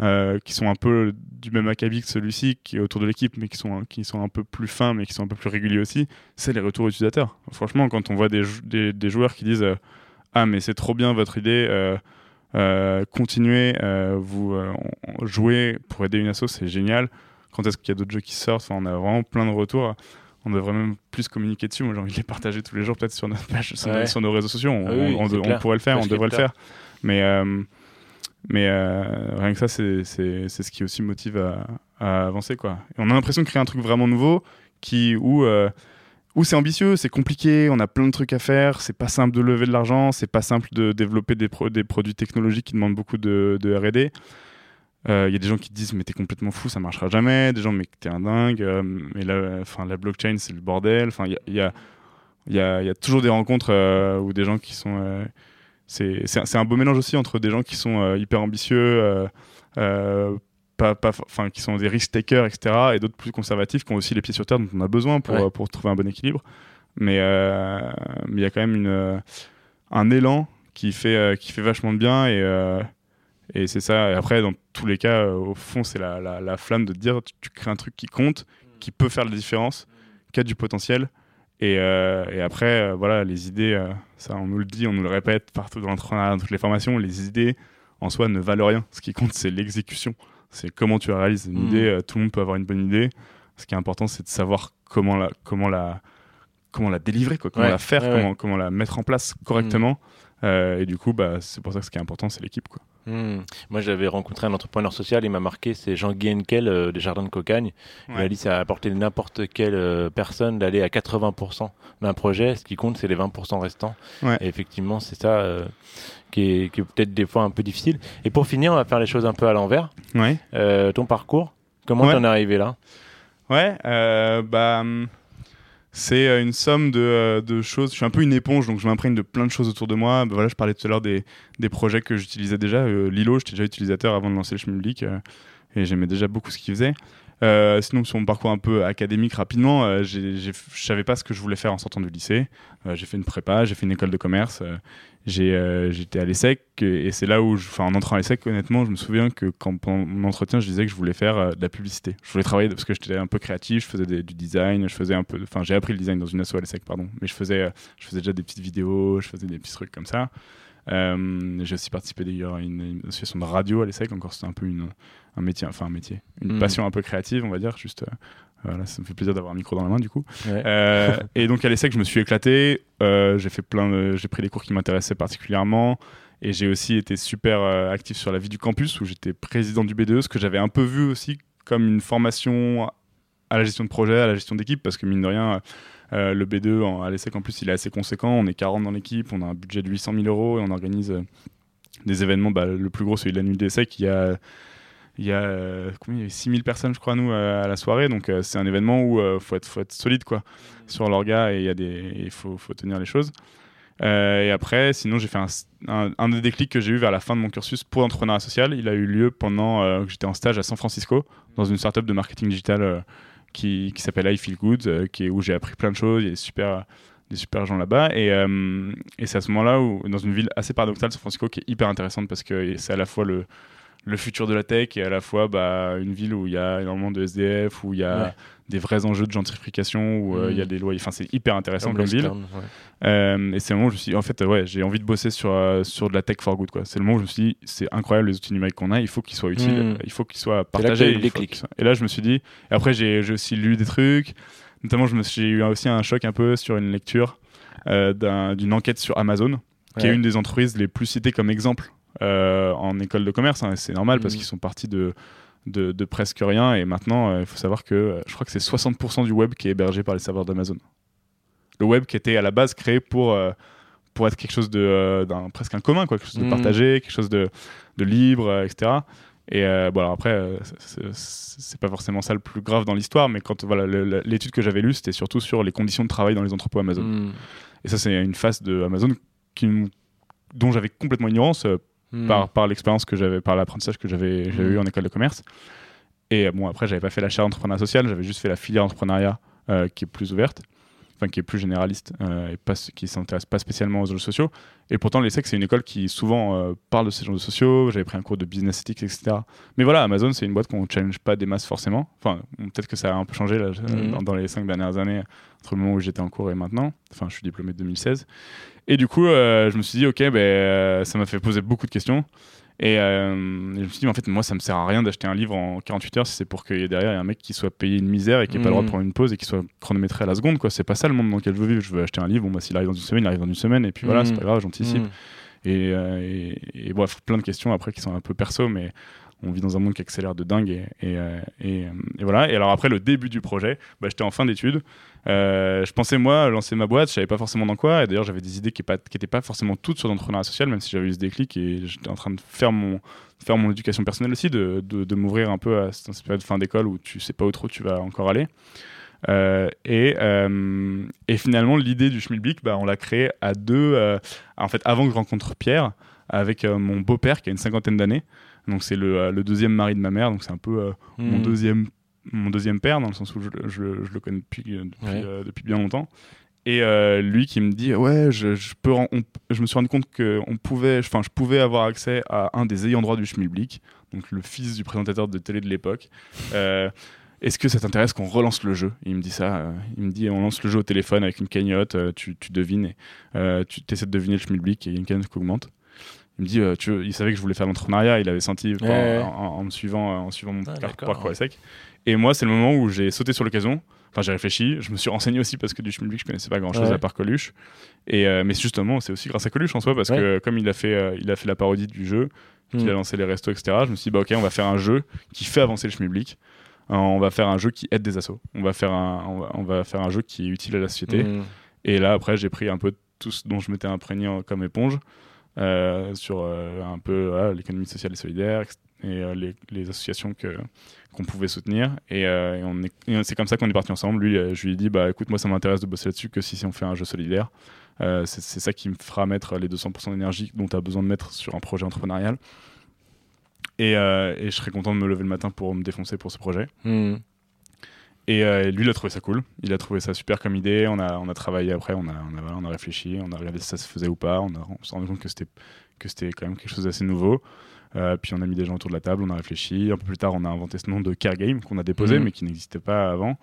Euh, qui sont un peu du même acabit que celui-ci, qui est autour de l'équipe, mais qui sont, qui sont un peu plus fins, mais qui sont un peu plus réguliers aussi, c'est les retours utilisateurs. Franchement, quand on voit des, des, des joueurs qui disent euh, Ah, mais c'est trop bien votre idée, euh, continuez, vous jouez pour aider une asso, c'est génial. Quand est-ce qu'il y a d'autres jeux qui sortent? Enfin, On a vraiment plein de retours. On devrait même plus communiquer dessus. Moi, j'ai envie de les partager tous les jours, peut-être sur notre page, sur, Ouais. sur nos réseaux sociaux. On, Ah oui, on- c'est on clair. devrait le faire, Parce on devrait le faire. Mais, euh, mais euh, rien que ça, c'est ce qui aussi motive à, avancer. Quoi. On a l'impression de créer un truc vraiment nouveau qui, où, euh, où c'est ambitieux, c'est compliqué, on a plein de trucs à faire, c'est pas simple de lever de l'argent, c'est pas simple de développer des, pro- des produits technologiques qui demandent beaucoup de, R&D. Il y a des gens qui te disent mais t'es complètement fou, ça marchera jamais. Des gens mais t'es un dingue. euh, mais là, enfin la blockchain c'est le bordel. Il y a, y, a, y, y a toujours des rencontres euh, où des gens qui sont euh, c'est un- beau mélange aussi entre des gens qui sont euh, hyper ambitieux, euh, euh, pas, pas, enfin qui sont des risk takers etc. Et d'autres plus conservatifs qui ont aussi les pieds sur terre dont on a besoin pour Ouais. pour trouver un bon équilibre. Mais il y a quand même une un élan qui fait qui fait vachement de bien et et c'est ça. Et après, dans tous les cas, euh, au fond, c'est la, la, la flamme de te dire tu, tu crées un truc qui compte, qui peut faire la différence, qui a du potentiel. Et, euh, et après, euh, voilà, les idées, euh, ça, on nous le dit, on nous le répète partout dans l'entrepreneuriat, dans toutes les formations, les idées en soi ne valent rien. Ce qui compte, c'est l'exécution. C'est comment tu réalises une Mhm. idée. Tout le monde peut avoir une bonne idée. Ce qui est important, c'est de savoir comment la, comment la, comment la délivrer, quoi, comment Ouais, la faire, ouais, comment, comment la mettre en place correctement. Euh, et du coup, bah, c'est pour ça que ce qui est important, c'est l'équipe. Quoi. Hmm. Moi, j'avais rencontré un entrepreneur social, il m'a marqué, c'est Jean-Guy Henkel euh, des Jardins de Cocagne. Il Ouais. a dit ça a apporté n'importe quelle euh, personne d'aller à 80% d'un projet. Ce qui compte, c'est les 20% restants. Ouais. Et effectivement, c'est ça euh, qui est, qui est peut-être des fois un peu difficile. Et pour finir, on va faire les choses un peu à l'envers. Ouais. Ton parcours, comment t'en es arrivé là? Ouais, bah, hum, c'est euh, une somme de, euh, de choses. Je suis un peu une éponge, donc je m'imprègne de plein de choses autour de moi. Bah, voilà, je parlais tout à l'heure des, des projets que j'utilisais déjà. Euh, Lilo, j'étais déjà utilisateur avant de lancer le Schmilblick euh, et j'aimais déjà beaucoup ce qu'il faisait. Euh, sinon, sur mon parcours un peu académique, rapidement, euh, je savais pas ce que je voulais faire en sortant du lycée. Euh, j'ai fait une prépa, j'ai fait une école de commerce. euh, j'étais à l'ESSEC et, c'est là où, en entrant à l'ESSEC, honnêtement, je me souviens que pendant mon entretien, je disais que je voulais faire de la publicité. Je voulais travailler parce que j'étais un peu créatif, je faisais du design, j'ai appris le design dans une asso à l'ESSEC, pardon, mais je faisais, je faisais déjà des petites vidéos, je faisais des petits trucs comme ça. J'ai aussi participé d'ailleurs à une, une association de radio à l'ESSEC, encore c'était un peu une, un métier, enfin un métier, une Mhm. passion un peu créative, on va dire, juste. euh, voilà, ça me fait plaisir d'avoir un micro dans la main du coup. Ouais. Euh, et donc à l'ESSEC, je me suis éclaté. euh, j'ai fait plein, de- j'ai pris des cours qui m'intéressaient particulièrement. Et j'ai aussi été super euh, actif sur la vie du campus où j'étais président du BDE, ce que j'avais un peu vu aussi comme une formation à la gestion de projet, à la gestion d'équipe, parce que mine de rien, le B2 en, à l'ESSEC en plus, il est assez conséquent. On est 40 dans l'équipe, on a un budget de 800 000 euros et on organise des événements. Bah, le plus gros, celui de la nuit il y a il y a euh, combien? Il y avait 6000 personnes je crois nous euh, à la soirée. Donc euh, c'est un événement où il faut être faut être solide quoi sur l'orga et il faut, faut tenir les choses. Euh, et après sinon j'ai fait un, un, des déclics que j'ai eu vers la fin de mon cursus pour l'entrepreneuriat social. Il a eu lieu pendant euh, que j'étais en stage à San Francisco dans une startup de marketing digital euh, qui, qui s'appelle I Feel Good euh, qui où j'ai appris plein de choses. Il y a des super des super gens là-bas. Et, euh, et c'est à ce moment-là dans une ville assez paradoxale San Francisco qui est hyper intéressante parce que c'est à la fois le le futur de la tech et à la fois bah, une ville où il y a énormément de SDF, où il y a Ouais. des vrais enjeux de gentrification, où euh, il y a Mhm. des lois. Enfin, c'est hyper intéressant comme ville. Ouais. Euh, et c'est le moment où je me suis dit, en fait, euh, ouais, j'ai envie de bosser sur, euh, sur de la tech for good. C'est le moment où je me suis dit, c'est incroyable les outils numériques qu'on a, il faut qu'ils soient utiles, Mhm. il faut qu'ils soient partagés. il soient- Et là, je me suis dit, et après, j'ai aussi lu des trucs, notamment, j'ai eu aussi un choc un peu sur une lecture d'un- d'une enquête sur Amazon, qui est une des entreprises les plus citées comme exemple en école de commerce. hein, c'est normal parce Mhm. qu'ils sont partis de, de, de presque rien. Et maintenant, euh, il faut savoir que euh, je crois que c'est 60% du web qui est hébergé par les serveurs d'Amazon. Le web qui était à la base créé pour, euh, pour être quelque chose de euh, presque un commun, quoi, quelque chose de Mhm. partagé, quelque chose de, de libre, euh, etc. Et euh, bon, alors après, euh, c'est- pas forcément ça le plus grave dans l'histoire, mais quand voilà, l'étude que j'avais lue, c'était surtout sur les conditions de travail dans les entrepôts Amazon. Hmm. Et ça, c'est une phase de Amazon qui, dont j'avais complètement ignorance Hmm. par, par l'expérience que j'avais, par l'apprentissage que j'avais, eu en école de commerce. Et euh, bon, après, j'avais pas fait la chaire d'entrepreneuriat social, j'avais juste fait la filière entrepreneuriat euh, qui est plus ouverte, enfin qui est plus généraliste euh, et pas, qui s'intéresse pas spécialement aux enjeux sociaux. Et pourtant, l'ESSEC, c'est une école qui souvent euh, parle de ces enjeux sociaux. J'avais pris un cours de business ethics, etc. Mais voilà, Amazon, c'est une boîte qu'on challenge pas des masses forcément. Enfin, peut-être que ça a un peu changé là, Mhm. dans, dans les cinq dernières années, entre le moment où j'étais en cours et maintenant. Enfin, je suis diplômé de 2016. Et du coup, euh, je me suis dit, ok, ben, ça m'a fait poser beaucoup de questions. Et euh, je me suis dit, en fait, moi, ça me sert à rien d'acheter un livre en 48 heures si c'est pour qu'il y ait derrière un mec qui soit payé une misère et qui n'ait pas le droit de Mhm. prendre une pause et qui soit chronométré à la seconde. quoi. C'est pas ça le monde dans lequel je veux vivre. Je veux acheter un livre, bon, bah, s'il arrive dans une semaine, il arrive dans une semaine, et puis voilà, Mhm. c'est pas grave, j'anticipe. Hmm. Et, euh, et, et bref, plein de questions après qui sont un peu perso, mais on vit dans un monde qui accélère de dingue. Et, et, euh, et, euh, et voilà. Et alors après, le début du projet, bah, j'étais en fin d'études. Euh, je pensais, moi, lancer ma boîte, je savais pas forcément dans quoi. Et d'ailleurs, j'avais des idées qui n'étaient pas forcément toutes sur l'entrepreneuriat social, même si j'avais eu ce déclic et j'étais en train de faire mon, faire mon éducation personnelle aussi, de, de, de m'ouvrir un peu à cette période de fin d'école où tu sais pas où trop tu vas encore aller. Euh, et, euh, et, finalement, l'idée du Schmilblick, bah, on l'a créé à deux. Euh, en fait, avant que je rencontre Pierre, avec mon beau-père qui a une cinquantaine d'années. Donc, c'est le, le, deuxième mari de ma mère. Donc, c'est un peu mmh. mon, deuxième, mon deuxième père, dans le sens où je, je, je le connais depuis, depuis, ouais. depuis, bien longtemps. Et lui qui me dit ouais je, je peux on, je me suis rendu compte que on pouvait enfin je pouvais avoir accès à un des ayants droit du Schmilblick donc le fils du présentateur de télé de l'époque euh, est-ce que ça t'intéresse qu'on relance le jeu? Il me dit ça. Euh, il me dit on lance le jeu au téléphone avec une cagnotte, euh, tu, tu, devines, et, euh, tu essaies de deviner le schmilblick et il y a une cagnotte qui augmente. Il me dit, euh, tu, il savait que je voulais faire l'entrepreneuriat, il avait senti ouais. en, en, en, me suivant, en suivant mon ah, parcours ouais. sec. Et moi, c'est le moment où j'ai sauté sur l'occasion. Enfin, j'ai réfléchi, je me suis renseigné aussi parce que du schmilblick, je connaissais pas grand chose ouais. à part Coluche. Et, euh, mais justement, c'est aussi grâce à Coluche en soi parce que comme il a fait, euh, il a fait la parodie du jeu, qu'il mm. a lancé les restos, etc., je me suis dit, bah, ok, on va faire un jeu qui fait avancer le schmilblick on va faire un jeu qui aide des assos. On va faire un, on va, on va faire un jeu qui est utile à la société. Mmh. Et là, après, j'ai pris un peu tout ce dont je m'étais imprégné comme éponge euh, sur un peu l'économie sociale et solidaire et euh, les, les, associations que qu'on pouvait soutenir. Et, euh, et on c'est comme ça qu'on est parti ensemble. Lui, je lui ai dit, bah écoute, moi, ça m'intéresse de bosser là-dessus que si, si on fait un jeu solidaire. c'est ça qui me fera mettre les 200% d'énergie dont tu as besoin de mettre sur un projet entrepreneurial. Et, euh, et, je serais content de me lever le matin pour me défoncer pour ce projet. Mmh. Et euh, lui, il a trouvé ça cool. Il a trouvé ça super comme idée. On a, on a travaillé après, on a, on, a, on a réfléchi, on a regardé si ça se faisait ou pas. On, a, on s'est rendu compte que c'était, que c'était quand même quelque chose d'assez nouveau. Euh, puis on a mis des gens autour de la table, on a réfléchi. Un peu plus tard, on a inventé ce nom de Care Game qu'on a déposé, mmh. mais qui n'existait pas avant.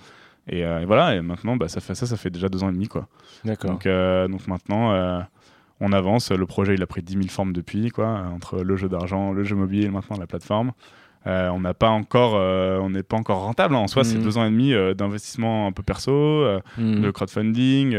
Et, euh, et, voilà, et maintenant, bah, ça fait ça, ça fait déjà deux ans et demi. Quoi. D'accord. Donc, euh, donc maintenant on avance. Le projet, il a pris 10 000 formes depuis, quoi, entre le jeu d'argent, le jeu mobile et maintenant la plateforme. On n'a pas encore, on n'est pas encore rentable. Hein. En soi, mmh. c'est deux ans et demi d'investissement un peu perso, mmh. de crowdfunding.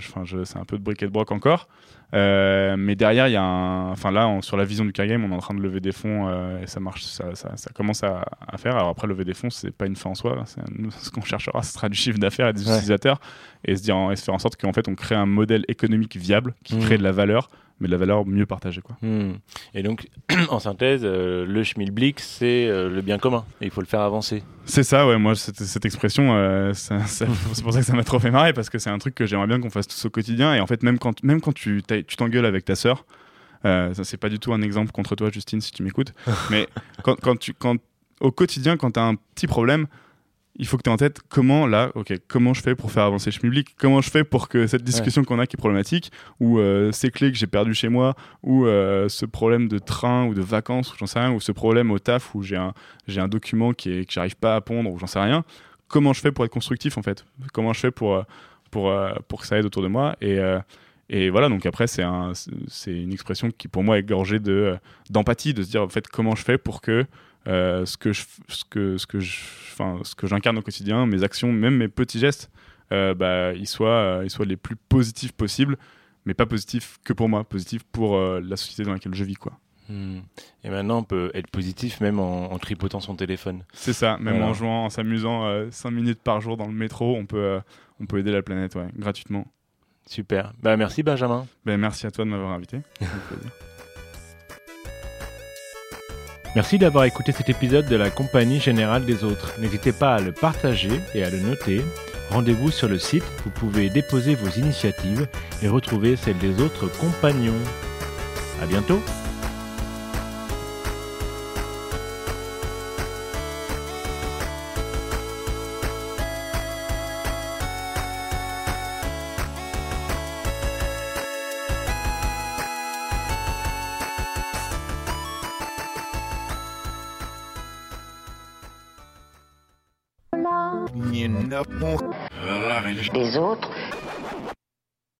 C'est un peu de brick et de broc encore. Mais derrière, il y a un, enfin là, on, sur la vision du car game, on est en train de lever des fonds et ça marche, ça, ça, ça commence à, à, faire. Alors après, lever des fonds, c'est pas une fin en soi. Nous, ce qu'on cherchera, ce sera du chiffre d'affaires et des ouais. utilisateurs et se dire, et se faire en sorte qu'en fait, on crée un modèle économique viable qui mmh. crée de la valeur mais de la valeur mieux partagée. Quoi. Mmh. Et donc, en synthèse, euh, le schmilblick, c'est euh, le bien commun, et il faut le faire avancer. C'est ça, ouais, moi, cette, cette expression, euh, c'est pour ça que ça m'a trop fait marrer, parce que c'est un truc que j'aimerais bien qu'on fasse tous au quotidien, et en fait, même quand, même quand tu t'engueules avec ta sœur, ça, c'est pas du tout un exemple contre toi, Justine, si tu m'écoutes, mais quand, quand, tu, quand, au quotidien, quand tu as un petit problème, il faut que tu aies en tête comment là, ok, comment je fais pour faire avancer le public, comment je fais pour que cette discussion ouais. qu'on a qui est problématique, ou euh, ces clés que j'ai perdues chez moi, ou euh, ce problème de train ou de vacances, ou j'en sais rien, ou ce problème au taf où j'ai un, j'ai un document qui est, que j'arrive pas à pondre, ou j'en sais rien, comment je fais pour être constructif en fait? Comment je fais pour, euh, pour, pour que ça aide autour de moi? Et, et voilà, donc après, c'est un, une expression qui pour moi est gorgée de, d'empathie, de se dire en fait comment je fais pour que euh, ce que je, ce que ce que je, enfin ce que j'incarne au quotidien, mes actions, même mes petits gestes, euh, bah, ils soient euh, ils soient les plus positifs possibles, mais pas positifs que pour moi, positifs pour euh, la société dans laquelle je vis quoi. Mmh. Et maintenant, on peut être positif même en, en tripotant son téléphone. C'est ça, même voilà. en jouant, en s'amusant 5 minutes par jour dans le métro, on peut, on peut aider la planète, ouais, gratuitement. Super. Bah, merci Benjamin. Ben, merci à toi de m'avoir invité. Merci d'avoir écouté cet épisode de la Compagnie Générale des Autres. N'hésitez pas à le partager et à le noter. Rendez-vous sur le site, vous pouvez déposer vos initiatives et retrouver celles des autres compagnons. À bientôt! Les autres